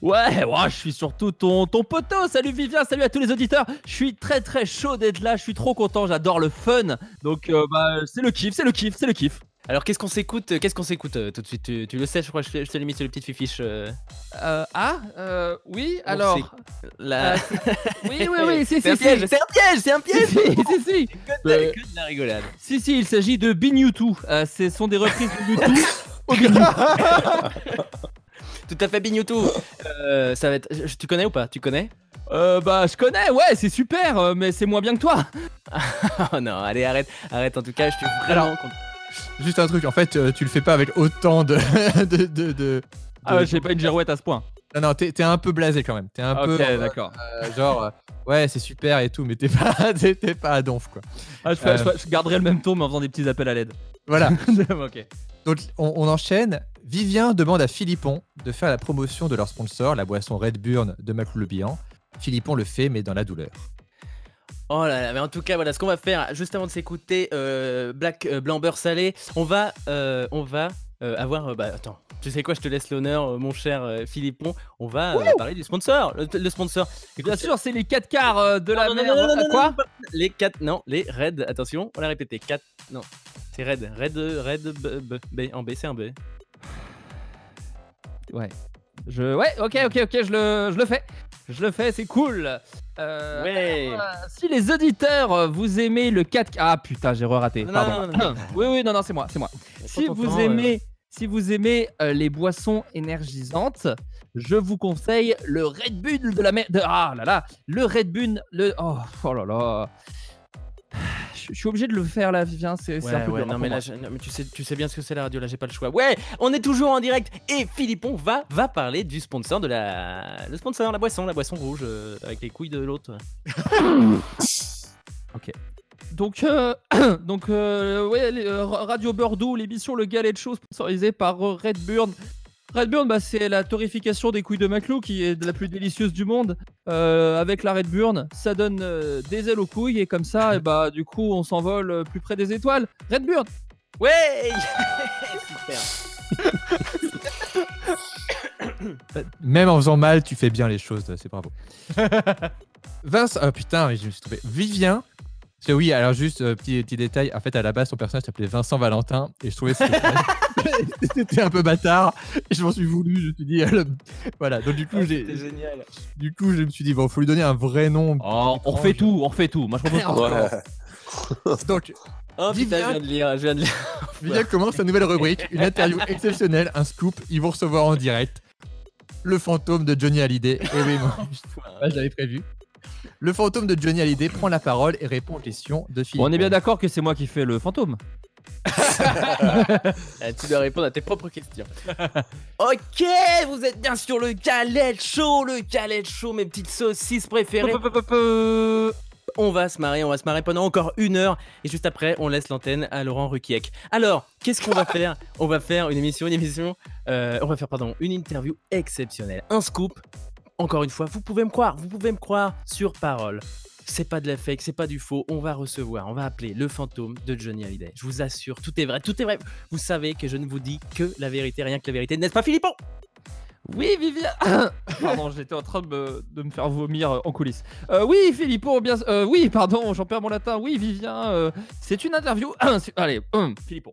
Ouais, ouais, je suis surtout ton, ton poteau. Salut Vivien, salut à tous les auditeurs. Je suis très très chaud d'être là. Je suis trop content. J'adore le fun. Donc bah c'est le kiff, c'est le kiff, c'est le kiff. Alors, qu'est-ce qu'on s'écoute Qu'est-ce qu'on s'écoute euh, tout de suite? Tu, tu le sais, je crois. Je te, je te l'ai mis sur les petites fiches. euh, Euh, ah, euh, oui. Bon, Alors, la- euh, oui, oui, oui, si, c'est un si, piège, si. c'est un piège, c'est un Si, piège. si, si, si. que, de, Euh, que de la rigolade. Si, si, il s'agit de Bin YouTube. Euh, ce sont des reprises de YouTube au Bin. Tout à fait, Bignotou. Euh, ça va être. Tu connais ou pas? Tu connais? Euh, bah, je connais, ouais, c'est super, euh, mais c'est moins bien que toi. Oh non, allez, arrête, arrête. En tout cas, je suis vraiment content. Juste un truc, en fait, euh, tu le fais pas avec autant de. de, de, de- Ah, ouais, j'ai pas une girouette à ce point. Non, non, t'es un peu blasé quand même. T'es un peu. ok, euh, d'accord. euh, genre, euh, ouais, c'est super et tout, mais t'es pas, pas à donf, quoi. Ah, je, Euh. garderai le même ton, mais en faisant des petits appels à l'aide. Voilà. ok. Donc, on, on enchaîne. Vivien demande à Philippon de faire la promotion de leur sponsor, la boisson Red Burn de Maclou le. Philippon le fait, mais dans la douleur. Oh là là, mais en tout cas, voilà ce qu'on va faire juste avant de s'écouter euh, Black euh, Blanc Beurre Salé. On va, euh, on va euh, avoir. euh, bah attends, tu sais quoi, je te laisse l'honneur, euh, mon cher Philippon. On va parler du sponsor. Le, le sponsor. Bien sûr, c'est les 4 quarts de la Non, non, mer. non, non, non, À non, quoi Les 4. Non, les Red. Attention, on l'a répété. 4. Non, c'est Red. Red, Red, B, B, B. En B, c'est un B. Ouais. Je... Ouais, ok, ok, ok, je le, je le fais. Je le fais, c'est cool. Euh, Ouais. alors, euh, si les auditeurs, euh, vous aimez le 4 Ah putain, j'ai re-raté. Non, Pardon. non, non, non. oui, oui, non, non, c'est moi, c'est moi. Si vous temps, aimez, si vous aimez les boissons énergisantes, je vous conseille le Red Bull de la mer. De... Ah là là, le Red Bull, le. Oh, oh là là. Je suis obligé de le faire là, Vivien. C'est un peu ouais, dur non, mais moi. là, je- non, mais tu sais, tu sais bien ce que c'est la radio, là, j'ai pas le choix. Ouais, on est toujours en direct et Philippon va, va parler du sponsor de la. Le sponsor, la boisson, la boisson rouge, euh, avec les couilles de l'autre. Donc, euh, donc euh, ouais, les, euh, Radio Bordeaux, l'émission Le Galet de Show sponsorisée par euh, Red Burn. Red Burn, bah, c'est la torréfication des couilles de Maclou qui est de la plus délicieuse du monde. Euh, avec la Red Burn, ça donne euh, des ailes aux couilles et comme ça, et bah, du coup, on s'envole euh, plus près des étoiles. Red Burn Ouais Super Même en faisant mal, tu fais bien les choses, c'est bravo. Vince, oh putain, je me suis trompé. Vivien, parce que oui, alors juste euh, petit, petit détail, en fait à la base son personnage s'appelait Vincent Valentin et je trouvais que c'était- un peu bâtard et je m'en suis voulu, je me suis dit, euh, le- voilà, donc du coup, j'ai, C'était génial. du coup je me suis dit, bon, faut lui donner un vrai nom. Oh, on refait tout, on refait tout. Moi, je propose. Donc, Oh putain, je viens de lire, je viens de lire. Vivien commence sa nouvelle rubrique, une interview exceptionnelle, un scoop, ils vont recevoir en direct le fantôme de Johnny Hallyday. Et oui, moi, je l'avais prévu. Le fantôme de Johnny Hallyday prend la parole et répond aux questions de Philippe. On est bien d'accord que c'est moi qui fais le fantôme. Euh, tu dois répondre à tes propres questions. ok, vous êtes bien sur le galette chaud, le galette chaud, mes petites saucisses préférées. On va se marrer, on va se marrer pendant encore une heure et juste après, on laisse l'antenne à Laurent Ruquiec. Alors, qu'est-ce qu'on va faire? On va faire une émission, une émission, euh, on va faire pardon, une interview exceptionnelle, un scoop. Encore une fois, vous pouvez me croire, vous pouvez me croire sur parole. C'est pas de la fake, c'est pas du faux. On va recevoir, on va appeler le fantôme de Johnny Hallyday. Je vous assure, tout est vrai, tout est vrai. Vous savez que je ne vous dis que la vérité, rien que la vérité, n'est-ce pas, Philippon? Oui, Vivien. pardon, j'étais en train de me, de me faire vomir euh, en coulisses. Euh, oui, Philippon, bien. euh, oui, pardon, j'en perds mon latin. Oui, Vivien, euh, c'est une interview. Allez, Philippon.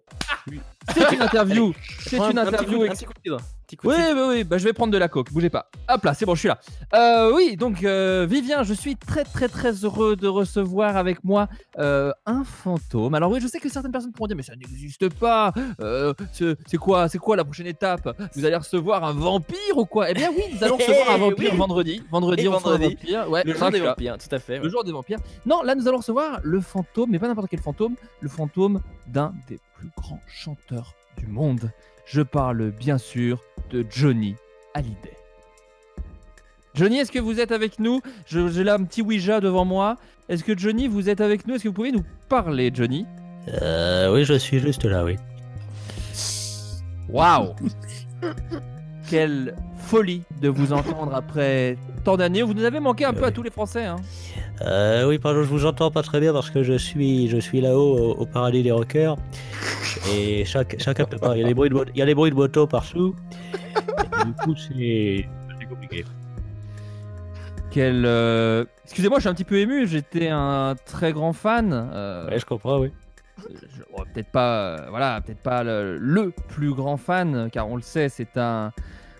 C'est une interview. C'est une interview. Un petit coup de Oui, oui, oui, bah, je vais prendre de la coke, bougez pas. Hop là, c'est bon, je suis là. Euh, oui, donc euh, Vivien, je suis très très très heureux de recevoir avec moi euh, un fantôme. Alors oui, je sais que certaines personnes pourront dire mais ça n'existe pas. Euh, c'est c'est quoi, c'est quoi la prochaine étape? Vous allez recevoir un vampire ou quoi? Eh bien oui, nous allons recevoir un vampire Oui. vendredi. Vendredi, Et on reçoit un vendredi, vampire. Ouais, Le jour des là. vampires, tout à fait. ouais. Le jour des vampires. Non, là nous allons recevoir le fantôme, mais pas n'importe quel fantôme, le fantôme d'un des plus grands chanteurs du monde. Je parle bien sûr de Johnny Hallyday. Johnny, est-ce que vous êtes avec nous? J'ai là un petit Ouija devant moi. Est-ce que Johnny, vous êtes avec nous? Est-ce que vous pouvez nous parler, Johnny? Euh, oui, je suis juste là, oui. Waouh Quelle folie de vous entendre après tant d'années. Vous nous avez manqué un peu à tous les Français. Hein. Euh, oui, pardon, je vous entends pas très bien parce que je suis, je suis là-haut au, au paradis des rockers. Et chaque, chacun peut pas. Il y a des bruits de, il y a des bruits de moto partout. Et du coup, c'est compliqué. Quel, euh, Excusez-moi, je suis un petit peu ému. J'étais un très grand fan. euh, Ouais, je comprends, oui. je- bon, peut-être pas, euh, voilà, peut-être pas le, le plus grand fan, car on le sait, c'est un,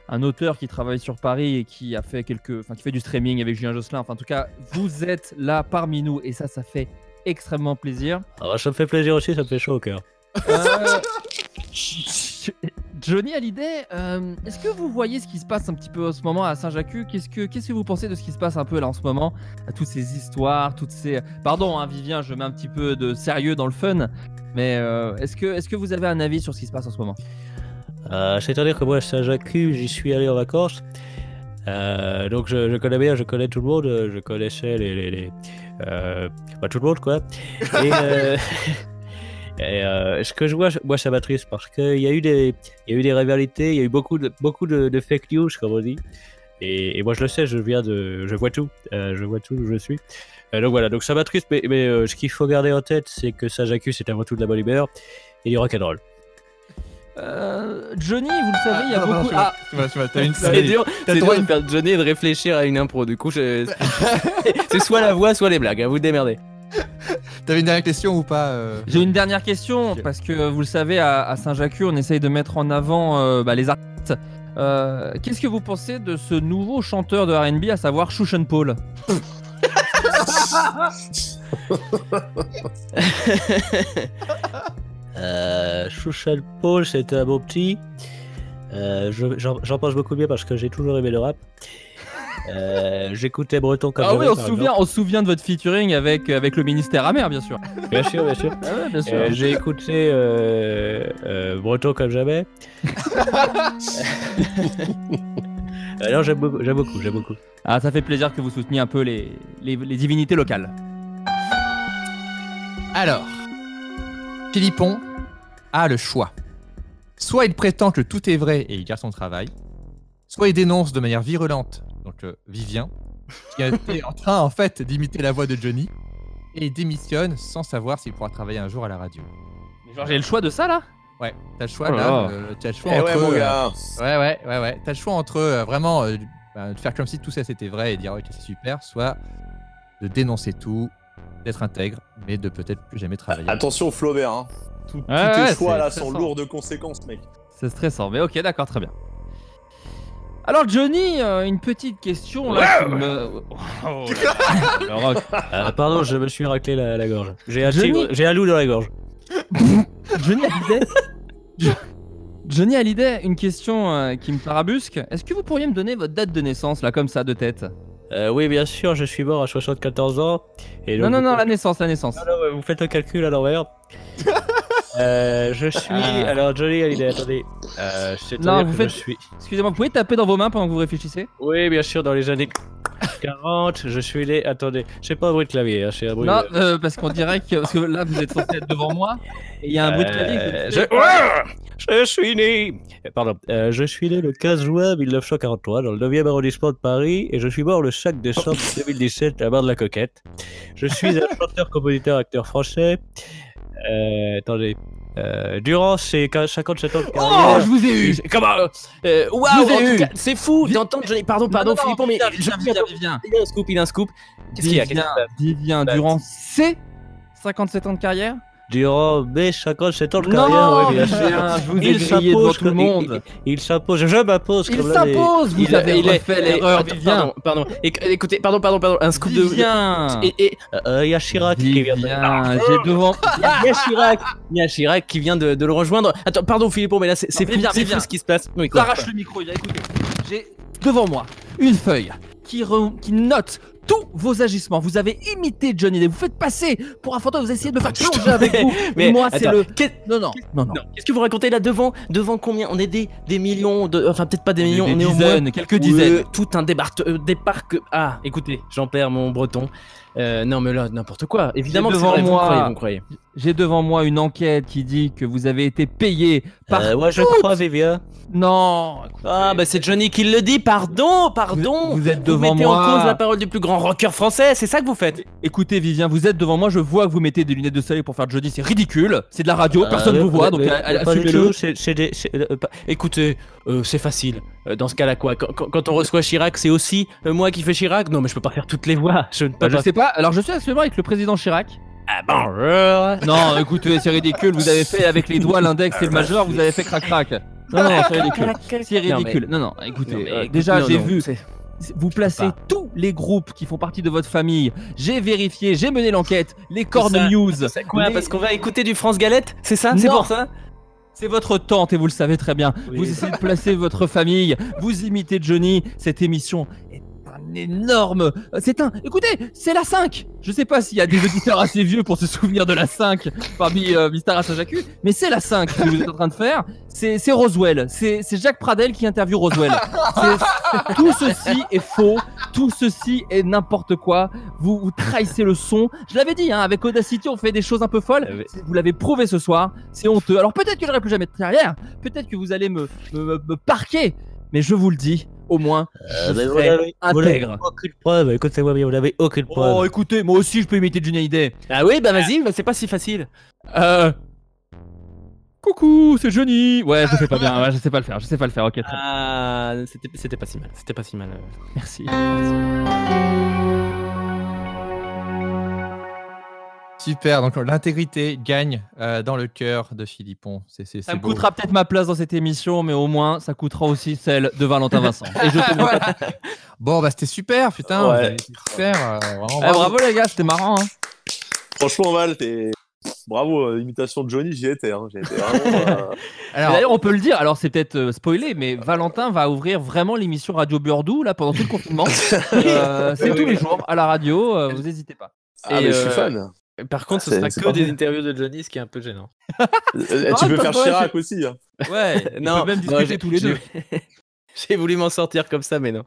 un auteur qui travaille sur Paris et qui a fait quelques, enfin, qui fait du streaming avec Julien Josselin. Enfin, en tout cas, vous êtes là parmi nous et ça, ça fait extrêmement plaisir. Ah, bah, ça me fait plaisir aussi, ça me fait chaud au cœur. Euh, Johnny Hallyday, euh, est-ce que vous voyez ce qui se passe un petit peu en ce moment à Saint-Jacques Qu'est-ce que qu'est-ce que vous pensez de ce qui se passe un peu là en ce moment? Toutes ces histoires, toutes ces. Pardon, hein, Vivien, je mets un petit peu de sérieux dans le fun, mais euh, est-ce que est-ce que vous avez un avis sur ce qui se passe en ce moment? Euh, C'est-à-dire que moi, à Saint-Jacques, j'y suis allé en vacances. Euh, donc je, je connais bien, je connais tout le monde, je connaissais les... les, les- euh, pas tout le monde, quoi. Et, euh, et, euh, ce que je vois, moi, ça m'attriste parce qu'il y, a eu des- il y a eu des rivalités, il y a eu beaucoup de, beaucoup de, de fake news, comme on dit. Et, et moi, je le sais, je viens de... Je vois tout, euh, je vois tout où je suis. Euh, donc voilà, donc ça m'attriste, mais, mais euh, ce qu'il faut garder en tête, c'est que Saint-Jacques, c'est avant tout de la bonne humeur et du rock'n'roll. Euh, Johnny, vous le savez, il y a beaucoup. Ah, tu vois, tu vois, t'as une C'est dur, c'est le dur droit de faire Johnny et de réfléchir à une impro. Du coup, je- c'est soit la voix, soit les blagues. À vous de démerder. T'avais une dernière question ou pas euh J'ai une dernière question parce que vous le savez, à, à Saint-Jacques, on essaye de mettre en avant euh, bah, les artistes. Euh, Qu'est-ce que vous pensez de ce nouveau chanteur de R&B, à savoir Shushan Paul? Euh, Chouchal Paul, c'était un beau petit. Euh, je- J'en pense beaucoup bien parce que j'ai toujours aimé le rap. Euh, J'écoutais Breton comme Ah oui, jamais, on se souvient, on se souvient de votre featuring avec, avec le ministère amer, bien sûr. Bien sûr, bien sûr. Ah ouais, bien sûr. Euh, j'ai écouté euh, euh, Breton comme jamais. Euh, non, j'aime beaucoup, j'aime beaucoup, j'aime beaucoup. Ah, ça fait plaisir que vous souteniez un peu les, les, les divinités locales. Alors, Philippon a le choix. Soit il prétend que tout est vrai et il garde son travail, soit il dénonce de manière virulente, donc euh, Vivien, qui a été en train en fait d'imiter la voix de Johnny, et il démissionne sans savoir s'il pourra travailler un jour à la radio. Mais genre, j'ai le choix de ça là? Ouais, t'as le choix Oh là euh, t'as le choix Eh entre ouais, mon euh, gars. Ouais, ouais, ouais, ouais. T'as le choix entre euh, vraiment euh, bah, de faire comme si tout ça c'était vrai et dire ok c'est super, soit de dénoncer tout, d'être intègre, mais de peut-être plus jamais travailler. Attention, Flaubert. Hein. Tout, tous Ouais, tes ouais, choix là sont lourds de conséquences, mec. C'est stressant, mais ok, d'accord, très bien. Alors Johnny, euh, une petite question là. qui me- Oh, le rock. Euh, pardon, je me suis raclé la, la gorge. J'ai un, Johnny- tigre- j'ai un loup dans la gorge. Johnny Hallyday. Jo- Johnny Hallyday, une question euh, qui me tarabusque. Est-ce que vous pourriez me donner votre date de naissance là, comme ça, de tête? Euh, oui, bien sûr, je suis mort à 74 ans. Et Non, donc, non, vous non, la naissance, la naissance. Non, non, vous faites le calcul à l'envers. Euh, je suis. Ah. Alors, Johnny Hallyday, attendez. Euh, c'est-à-dire Non, vous faites- Je suis... Excusez-moi, vous pouvez taper dans vos mains pendant que vous réfléchissez Oui, bien sûr, dans les années 40, je suis né. Attendez, c'est pas un bruit de clavier, hein, c'est un bruit Non, de. euh, parce qu'on dirait que. Parce que là, vous êtes censé être devant moi. Et il y a un bruit de clavier. que Euh, je- je... Ouah Je suis né. Euh, Pardon, euh, je suis né le 15 juin 1943 dans le 9e arrondissement de Paris et je suis mort le 5 décembre 2017 à Bar de la Coquette. Je suis un chanteur, compositeur, acteur français. Euh, attendez. Euh, durant 15 57 ans de Oh, carrière. je vous ai eu Comment euh, Waouh Je vous ai en tout eu. cas, C'est fou d'entendre. Pardon, pardon, Non, non, Philippon, mais. Vivien, je- Vivien. Il a un scoop, il a un scoop. Qu'est-ce qu'il y a Vivien, Bah, durant ces 57 ans de carrière Durant mes 57 ans de Non, carrière, oui, bien sûr. Vivien, je vous ai Il s'impose tout le monde. Il, il s'impose, je m'impose Il s'impose Vous Il- avez il il- l'erreur, Pardon, pardon. Éc- Écoutez, pardon, pardon, pardon. Un scoop de. Vivien Et, et Euh, Il y a Chirac qui vient de... Vivien, j'ai devant... il y a Chirac, il y a Chirac qui vient de, de le rejoindre. Attends, pardon, Philippon, mais là c'est c'est fou, c'est ce qui se passe. J'arrache le micro, il. J'ai devant moi une feuille qui, re- qui note tous vos agissements. Vous avez imité Johnny Depp. Vous faites passer pour un fantôme. Vous essayez de me faire plonger avec vous. Mais moi, c'est le. Non, non, non, non. Qu'est-ce que vous racontez là devant Devant combien? On est des, des millions, de, enfin peut-être pas des millions, des on est au moins quelques dizaines. Tout un départ, euh, départ que... Ah, écoutez, j'en perds mon breton. Euh, non mais là, n'importe quoi. Évidemment devant vrai, vous moi- croyez, vous croyez. J'ai devant moi une enquête qui dit que vous avez été payé par. Euh, ouais, je crois, Vivien. Non. écoutez, Ah bah c'est Johnny qui le dit, pardon, pardon Vous- vous êtes devant mettez moi. en cause la parole du plus grand rocker français, c'est ça que vous faites Écoutez, Vivien, vous êtes devant moi. Je vois que vous mettez des lunettes de soleil pour faire Johnny. C'est ridicule. C'est de la radio. Personne ne vous voit. Donc, assumez-le. euh, Écoutez, euh, c'est facile. Euh, dans ce cas-là quoi quand, quand- quand on reçoit Chirac, c'est aussi euh, moi qui fais Chirac? Non mais je peux pas faire toutes les voix, je ne peux Bah, je sais pas. Alors, je suis actuellement avec le président Chirac. Ah bonjour Non, écoutez, c'est ridicule. Vous avez fait avec les doigts l'index et le majeur. Vous avez fait crac crac. Non, non, c'est ridicule. C'est Non, mais- ridicule. Non, non, écoutez. Non, mais euh, écoute, déjà, j'ai vu. Vous placez tous les groupes qui font partie de votre famille. J'ai vérifié, j'ai mené l'enquête. Les cornes ça, news. C'est quoi les- Parce qu'on va écouter du France Galette C'est ça C'est pour ça C'est votre tante et vous le savez très bien. Oui. Vous essayez de placer votre famille, vous imitez Johnny. Cette émission est énorme. C'est un. Écoutez, c'est la 5 Je sais pas s'il y a des auditeurs assez vieux pour se souvenir de la 5 parmi euh, Mystère à Saint-Jacques, mais c'est la 5 que vous êtes en train de faire. C'est c'est Roswell. C'est c'est Jacques Pradel qui interviewe Roswell. C'est- Tout ceci est faux. Tout ceci est n'importe quoi. Vous, vous trahissez le son. Je l'avais dit, hein, avec Audacity, on fait des choses un peu folles. Euh, Vous l'avez prouvé ce soir. C'est honteux. Alors peut-être que j'aurai plus jamais de carrière. Peut-être que vous allez me, me, me- me parquer. Mais je vous le dis, au moins, je mais vous serai intègre. aucune preuve, écoutez-moi bien, vous n'avez aucune preuve. Oh, écoutez, moi aussi, je peux imiter Johnny Hallyday. Ah oui, bah vas-y, bah c'est pas si facile. Euh... Coucou, c'est Johnny. Ouais, je sais pas bien. Ouais, je sais pas le faire. Je sais pas le faire. Ok. Ah, c'était c'était pas si mal. C'était pas si mal. euh. Merci. Super, donc l'intégrité gagne euh, dans le cœur de Philippon. Ça me beau. coûtera peut-être ma place dans cette émission, mais au moins ça coûtera aussi celle de Valentin Vincent. Et je te vois pas- Bon, bah c'était super, putain. Ouais. super. euh, vraiment, Eh, bravo. les gars, c'était marrant. hein. Franchement, Val, t'es. Bravo, euh, imitation de Johnny, j'y étais. Hein. Étais vraiment. euh, D'ailleurs, on peut le dire, alors c'est peut-être euh, spoilé, mais Valentin va ouvrir vraiment l'émission Radio Burdou là pendant tout le confinement. Euh, c'est tous les jours à la radio, euh, vous n'hésitez pas. Ah, Et, mais je suis fan. Par contre, ce sera que des interviews de Johnny, ce qui est un peu gênant. Euh, Ah, tu peux pas faire Chirac aussi. Hein. Ouais, Non, on peut même discuter j'ai- tous les deux. j'ai- voulu m'en sortir comme ça, mais non.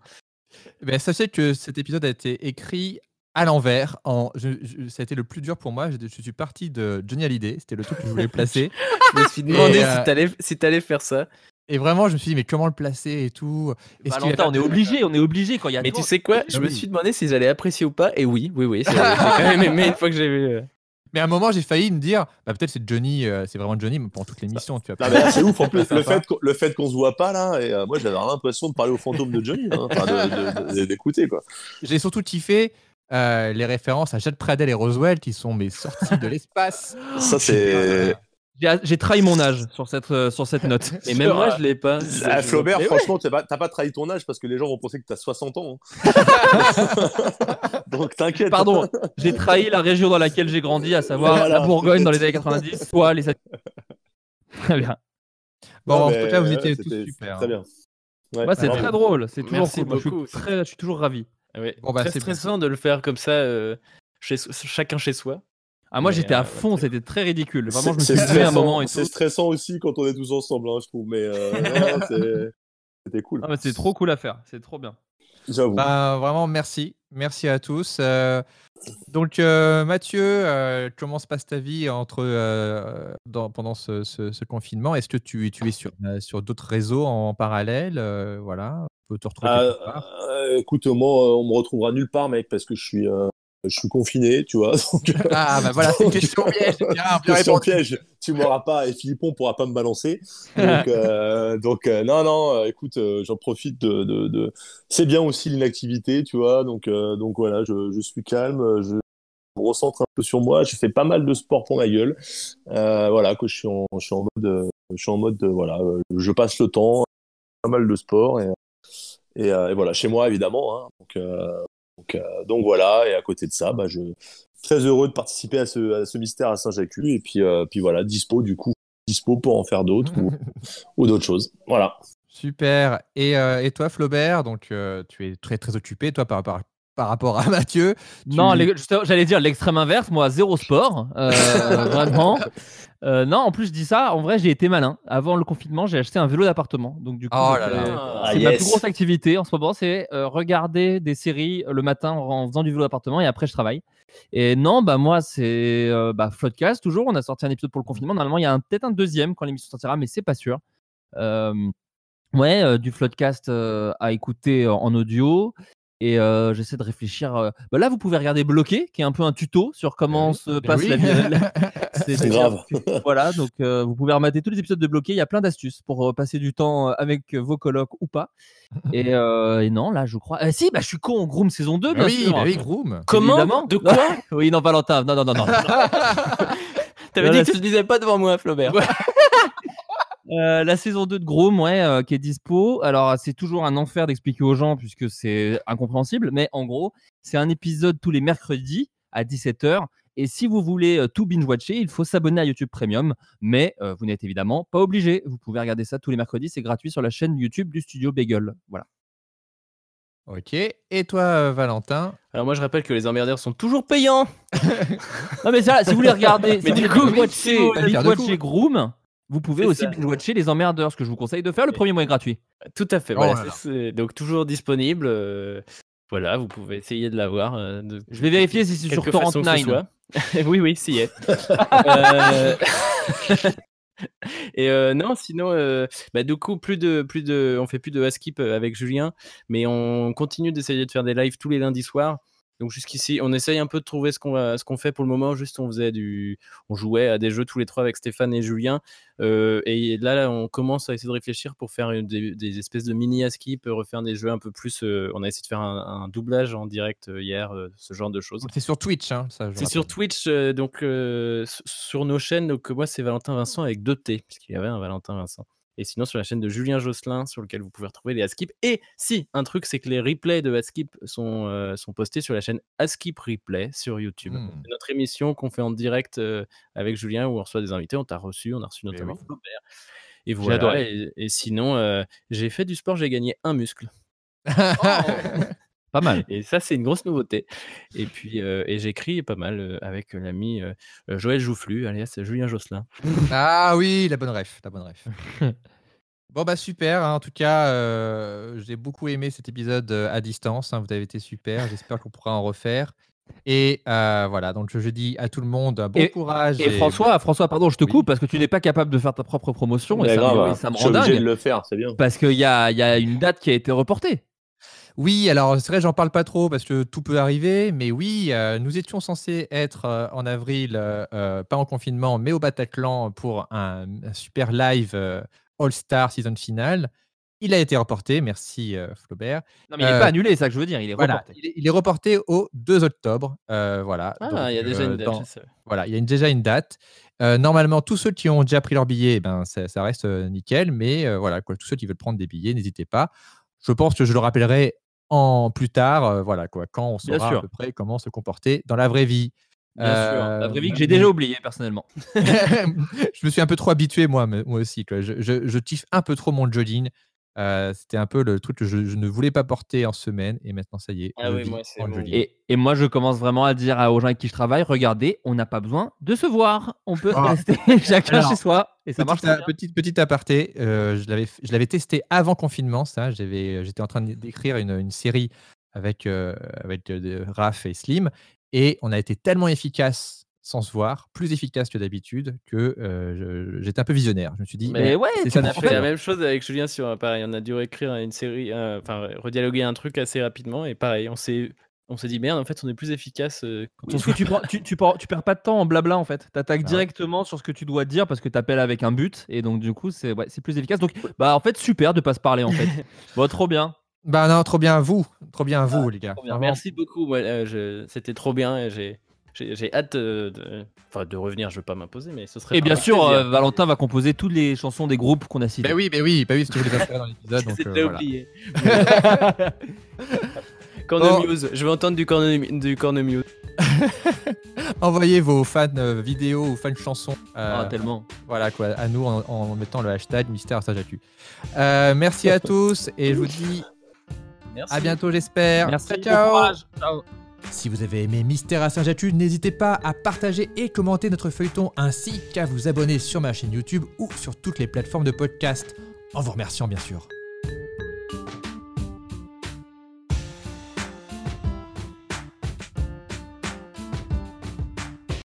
ben, sachez que cet épisode a été écrit à l'envers. En, je, je- ça a été le plus dur pour moi. Je, je suis parti de Johnny Hallyday. C'était le truc que je voulais placer. Je me suis demandé euh, si t'allais si t'allais faire ça. Et vraiment, je me suis dit, mais comment le placer et tout? Va Valentin, on est obligé, on est obligé quand il y a. Mais tu sais quoi? Je me suis demandé si j'allais apprécier ou pas, et oui, oui, oui. J'ai quand même aimé une fois que j'ai vu. euh. Mais à un moment, j'ai failli me dire, bah, peut-être c'est Johnny, euh, c'est vraiment Johnny mais pendant toute l'émission. Tu vois. Mais c'est ouf en plus. Le fait, qu'on- le fait qu'on se voit pas là, et euh, moi j'avais l'impression de parler au fantôme de Johnny, hein, enfin, de- de- de- d'écouter quoi. J'ai surtout kiffé euh, les références à Jade Pradel et Roswell qui sont mes sorties de l'espace. Ça c'est. J'ai trahi mon âge sur cette, euh, sur cette note. Et même moi, je l'ai pas. Ah, Flaubert, franchement, t'as pas, t'as pas trahi ton âge parce que les gens vont penser que t'as 60 ans. hein. Donc t'inquiète. Pardon, j'ai trahi la région dans laquelle j'ai grandi, à savoir Voilà. la Bourgogne dans les années 90, soit les. Très bien. Bon, Non, en tout cas, vous étiez c'était- tous super. Très bien. Ouais, Ouais, c'est très drôle, c'est toujours Merci cool. Je, suis très, je suis toujours ravi. Ouais. Bon, bah, Très c'est- stressant de le faire comme ça, euh, chez, chacun chez soi. Ah, moi j'étais euh, à fond, c'était très ridicule. Vraiment, je me C'est- suis levé un stressant- moment et C'est stressant aussi quand on est tous ensemble, hein, je trouve. Mais euh, c'était cool. Ah, c'est trop cool à faire, c'est trop bien. J'avoue. Bah, vraiment, merci. Merci à tous. Euh, donc, euh, Mathieu, euh, comment se passe ta vie entre, euh, dans- pendant ce, ce- ce confinement? Est-ce que tu, tu es sur, euh, sur d'autres réseaux en parallèle? Euh, Voilà, on peut te retrouver Ah, euh, écoute, moi, euh, on me retrouvera nulle part, mec, parce que je suis, euh, je suis confiné, tu vois. Donc, euh, Ah, bah voilà, c'est une question piège. Bien, bien question piège. Tu m'auras pas, et Philippon pourra pas me balancer. Donc, euh, donc euh, non, non, euh, écoute, euh, j'en profite de, de, de- C'est bien aussi l'inactivité, tu vois. Donc, euh, donc voilà, je, je suis calme, euh, je me recentre un peu sur moi. Je fais pas mal de sport pour ma gueule. Euh, voilà, que je suis en, je suis en mode, euh, je suis en mode, euh, voilà, euh, je passe le temps, pas mal de sport et, et, euh, et voilà, chez moi évidemment. hein. donc, euh, donc, euh, donc voilà, et à côté de ça, bah, je très heureux de participer à ce, à ce mystère à Saint-Jacques et puis, euh, puis voilà, dispo du coup, dispo pour en faire d'autres ou, ou d'autres choses. Voilà. Super. Et, euh, et toi, Flaubert, donc tu es très très occupé, toi, par rapport à par rapport à Mathieu. Tu- Non, j'allais dire l'extrême inverse, moi, zéro sport, euh, vraiment. Euh, non, en plus, je dis ça, en vrai, j'ai été malin. Avant le confinement, j'ai acheté un vélo d'appartement. Donc, du coup, Oh là. Ah, c'est ma yes. plus grosse activité en ce moment, c'est euh, regarder des séries le matin en, faisant du vélo d'appartement et après, je travaille. Et non, bah moi, c'est euh, bah, Floodcast, toujours. On a sorti un épisode pour le confinement. Normalement, il y a un- peut-être un deuxième quand l'émission sortira, mais c'est pas sûr. Euh, ouais, euh, du Floodcast euh, à écouter euh, en audio. Et euh, j'essaie de réfléchir. euh, bah là, vous pouvez regarder Bloqué, qui est un peu un tuto sur comment oui, se mais passe oui. la vie. C'est grave. voilà, donc euh, vous pouvez remater tous les épisodes de Bloqué. Il y a plein d'astuces pour euh, passer du temps avec vos colocs ou pas. Et, euh, et non, là, je crois. Ah, si, bah, je suis con. Groom saison 2, bien Bah oui, sûr. bah oui, Groom. Comment Évidemment. De quoi Oui, non, Valentin. Non, non, non, non. T'avais dit que tu le disais pas devant moi, Flaubert. Euh, la saison 2 de Groom, ouais, euh, qui est dispo. Alors, c'est toujours un enfer d'expliquer aux gens puisque c'est incompréhensible, mais en gros, c'est un épisode tous les mercredis à 17h. Et si vous voulez euh, tout binge-watcher, il faut s'abonner à YouTube Premium, mais euh, vous n'êtes évidemment pas obligé. Vous pouvez regarder ça tous les mercredis, c'est gratuit sur la chaîne YouTube du studio Bagel. Voilà. Ok. Et toi, euh, Valentin? Alors moi je rappelle que les emmerdeurs sont toujours payants. Non, mais ça, si vous voulez regarder, si Mais vous du voulez coup, binge-watcher si vous voulez faire de binge-watcher coup. Groom, vous pouvez aussi ça. binge-watcher les emmerdeurs, ce que je vous conseille de faire. Le premier mois est gratuit. Tout à fait. Oh voilà, donc toujours disponible. euh, voilà, vous pouvez essayer de l'avoir. euh, de Je vais vérifier si c'est sur quelque Torrent façon que ce 9. soit. oui, oui, s'y est. Euh, Et euh, non, sinon, euh, bah, du coup, plus de, plus de, on fait plus de Askip avec Julien, mais on continue d'essayer de faire des lives tous les lundis soirs. Donc jusqu'ici, on essaye un peu de trouver ce qu'on va- ce qu'on fait pour le moment. Juste, on faisait du, on jouait à des jeux tous les trois avec Stéphane et Julien. Euh, et là, là, on commence à essayer de réfléchir pour faire des, des espèces de mini Askip, refaire des jeux un peu plus. euh, on a essayé de faire un, un doublage en direct euh, hier, euh, ce genre de choses. C'est sur Twitch, hein, ça. C'est sur. Twitch, donc sur nos chaînes. Donc moi, c'est Valentin Vincent avec deux T, puisqu'il y avait un Valentin Vincent. Et sinon, sur la chaîne de Julien Josselin, sur lequel vous pouvez retrouver les Askip. Et si, un truc, c'est que les replays de Askip sont, euh, sont postés sur la chaîne Askip Replay sur YouTube. Hmm. C'est notre émission qu'on fait en direct euh, avec Julien où on reçoit des invités. On t'a reçu, on a reçu notamment oui. Flaubert. Et voilà. Et, et sinon, euh, j'ai fait du sport, j'ai gagné un muscle. Pas mal. Et ça, c'est une grosse nouveauté. Et puis, euh, et j'écris pas mal euh, avec l'ami euh, euh, Joël Joufflu, alias Julien Josselin. Ah oui, la bonne ref, la bonne ref. bon bah super, hein, en tout cas, euh, j'ai beaucoup aimé cet épisode à distance, hein, vous avez été super, j'espère qu'on pourra en refaire. Et euh, voilà, donc je, je dis à tout le monde bon Et- courage. Et François, François, pardon, je te Oui. coupe parce que tu n'es pas capable de faire ta propre promotion et C'est ça, grave, me, hein. ça me je suis rend de dingue. le faire, c'est bien. Parce qu'il y a, il y a une date qui a été reportée. Oui, alors c'est vrai, j'en parle pas trop parce que tout peut arriver, mais oui, euh, nous étions censés être euh, en avril, euh, pas en confinement, mais au Bataclan pour un, un super live All-Star Season Finale. Il a été reporté, merci Flaubert. Non, mais il n'est pas annulé, c'est ça que je veux dire. Il est Voilà, reporté. il est, il est reporté au 2 octobre. voilà. Ah, Donc, il y a déjà une date. dans- voilà, il y a une- déjà une date. Normalement, tous ceux qui ont déjà pris leur billet, ben, ça, ça reste nickel. Mais voilà, quoi, tous ceux qui veulent prendre des billets, n'hésitez pas. Je pense que je le rappellerai en plus tard, euh, voilà, quoi, quand on saura à peu près comment se comporter dans la vraie vie. Bien sûr. Euh, La vraie vie que j'ai déjà oubliée, personnellement. je me suis un peu trop habitué, moi, moi aussi. Quoi. Je, je, je kiffe un peu trop mon jogging. Euh, C'était un peu le truc que je, je ne voulais pas porter en semaine. Et maintenant, ça y est. Ah oui, moi. Et, et moi, je commence vraiment à dire à- aux gens avec qui je travaille regardez, on n'a pas besoin de se voir. On peut Ah. rester chacun Alors, chez soi. Et ça marche Petit, très a- bien. petit, petit aparté, euh, je l'avais f- je l'avais testé avant confinement, ça. J'avais- J'étais en train d'écrire une, une série avec, euh, avec euh, Raph et Slim, et on a été tellement efficace sans se voir, plus efficace que d'habitude, que euh, je- j'étais un peu visionnaire. Je me suis dit, Mais ouais, c'est tu ça On fait la même chose avec Julien sur pareil. On a dû écrire une série, euh, enfin redialoguer un truc assez rapidement et pareil, on s'est on s'est dit merde, en fait, on est plus efficace euh, quand on Parce se que tu, prends- tu, tu, prends- tu perds pas de temps en blabla en fait. Tu attaques Ah directement sur ce que tu dois dire parce que tu appelles avec un but et donc du coup c'est ouais, c'est plus efficace. Donc bah en fait super de pas se parler en fait. bon trop bien. Bah non, trop bien à vous, trop bien à vous, les gars. Bien. Merci beaucoup. euh, je- C'était trop bien et j'ai j'ai j'ai hâte de, enfin, de revenir. Je veux pas m'imposer, mais ce serait Et bien sûr euh, Valentin va composer toutes les chansons des groupes qu'on a cités. Bah oui, bah oui, bah oui, si tu voulais pas dans l'épisode. C'était euh, oublié. Cornemuse, je veux entendre du, cornem- du Cornemuse. Envoyez vos fans euh, vidéos ou fans chansons. euh, Ah, tellement. Voilà quoi, à nous en, en mettant le hashtag Mystère Sajatu. Euh, merci à tous et je vous dis Merci. À bientôt, j'espère. Merci. Ciao. Ciao. Si vous avez aimé Mystère à Saint-Jatu, n'hésitez pas à partager et commenter notre feuilleton ainsi qu'à vous abonner sur ma chaîne YouTube ou sur toutes les plateformes de podcast. En vous remerciant bien sûr.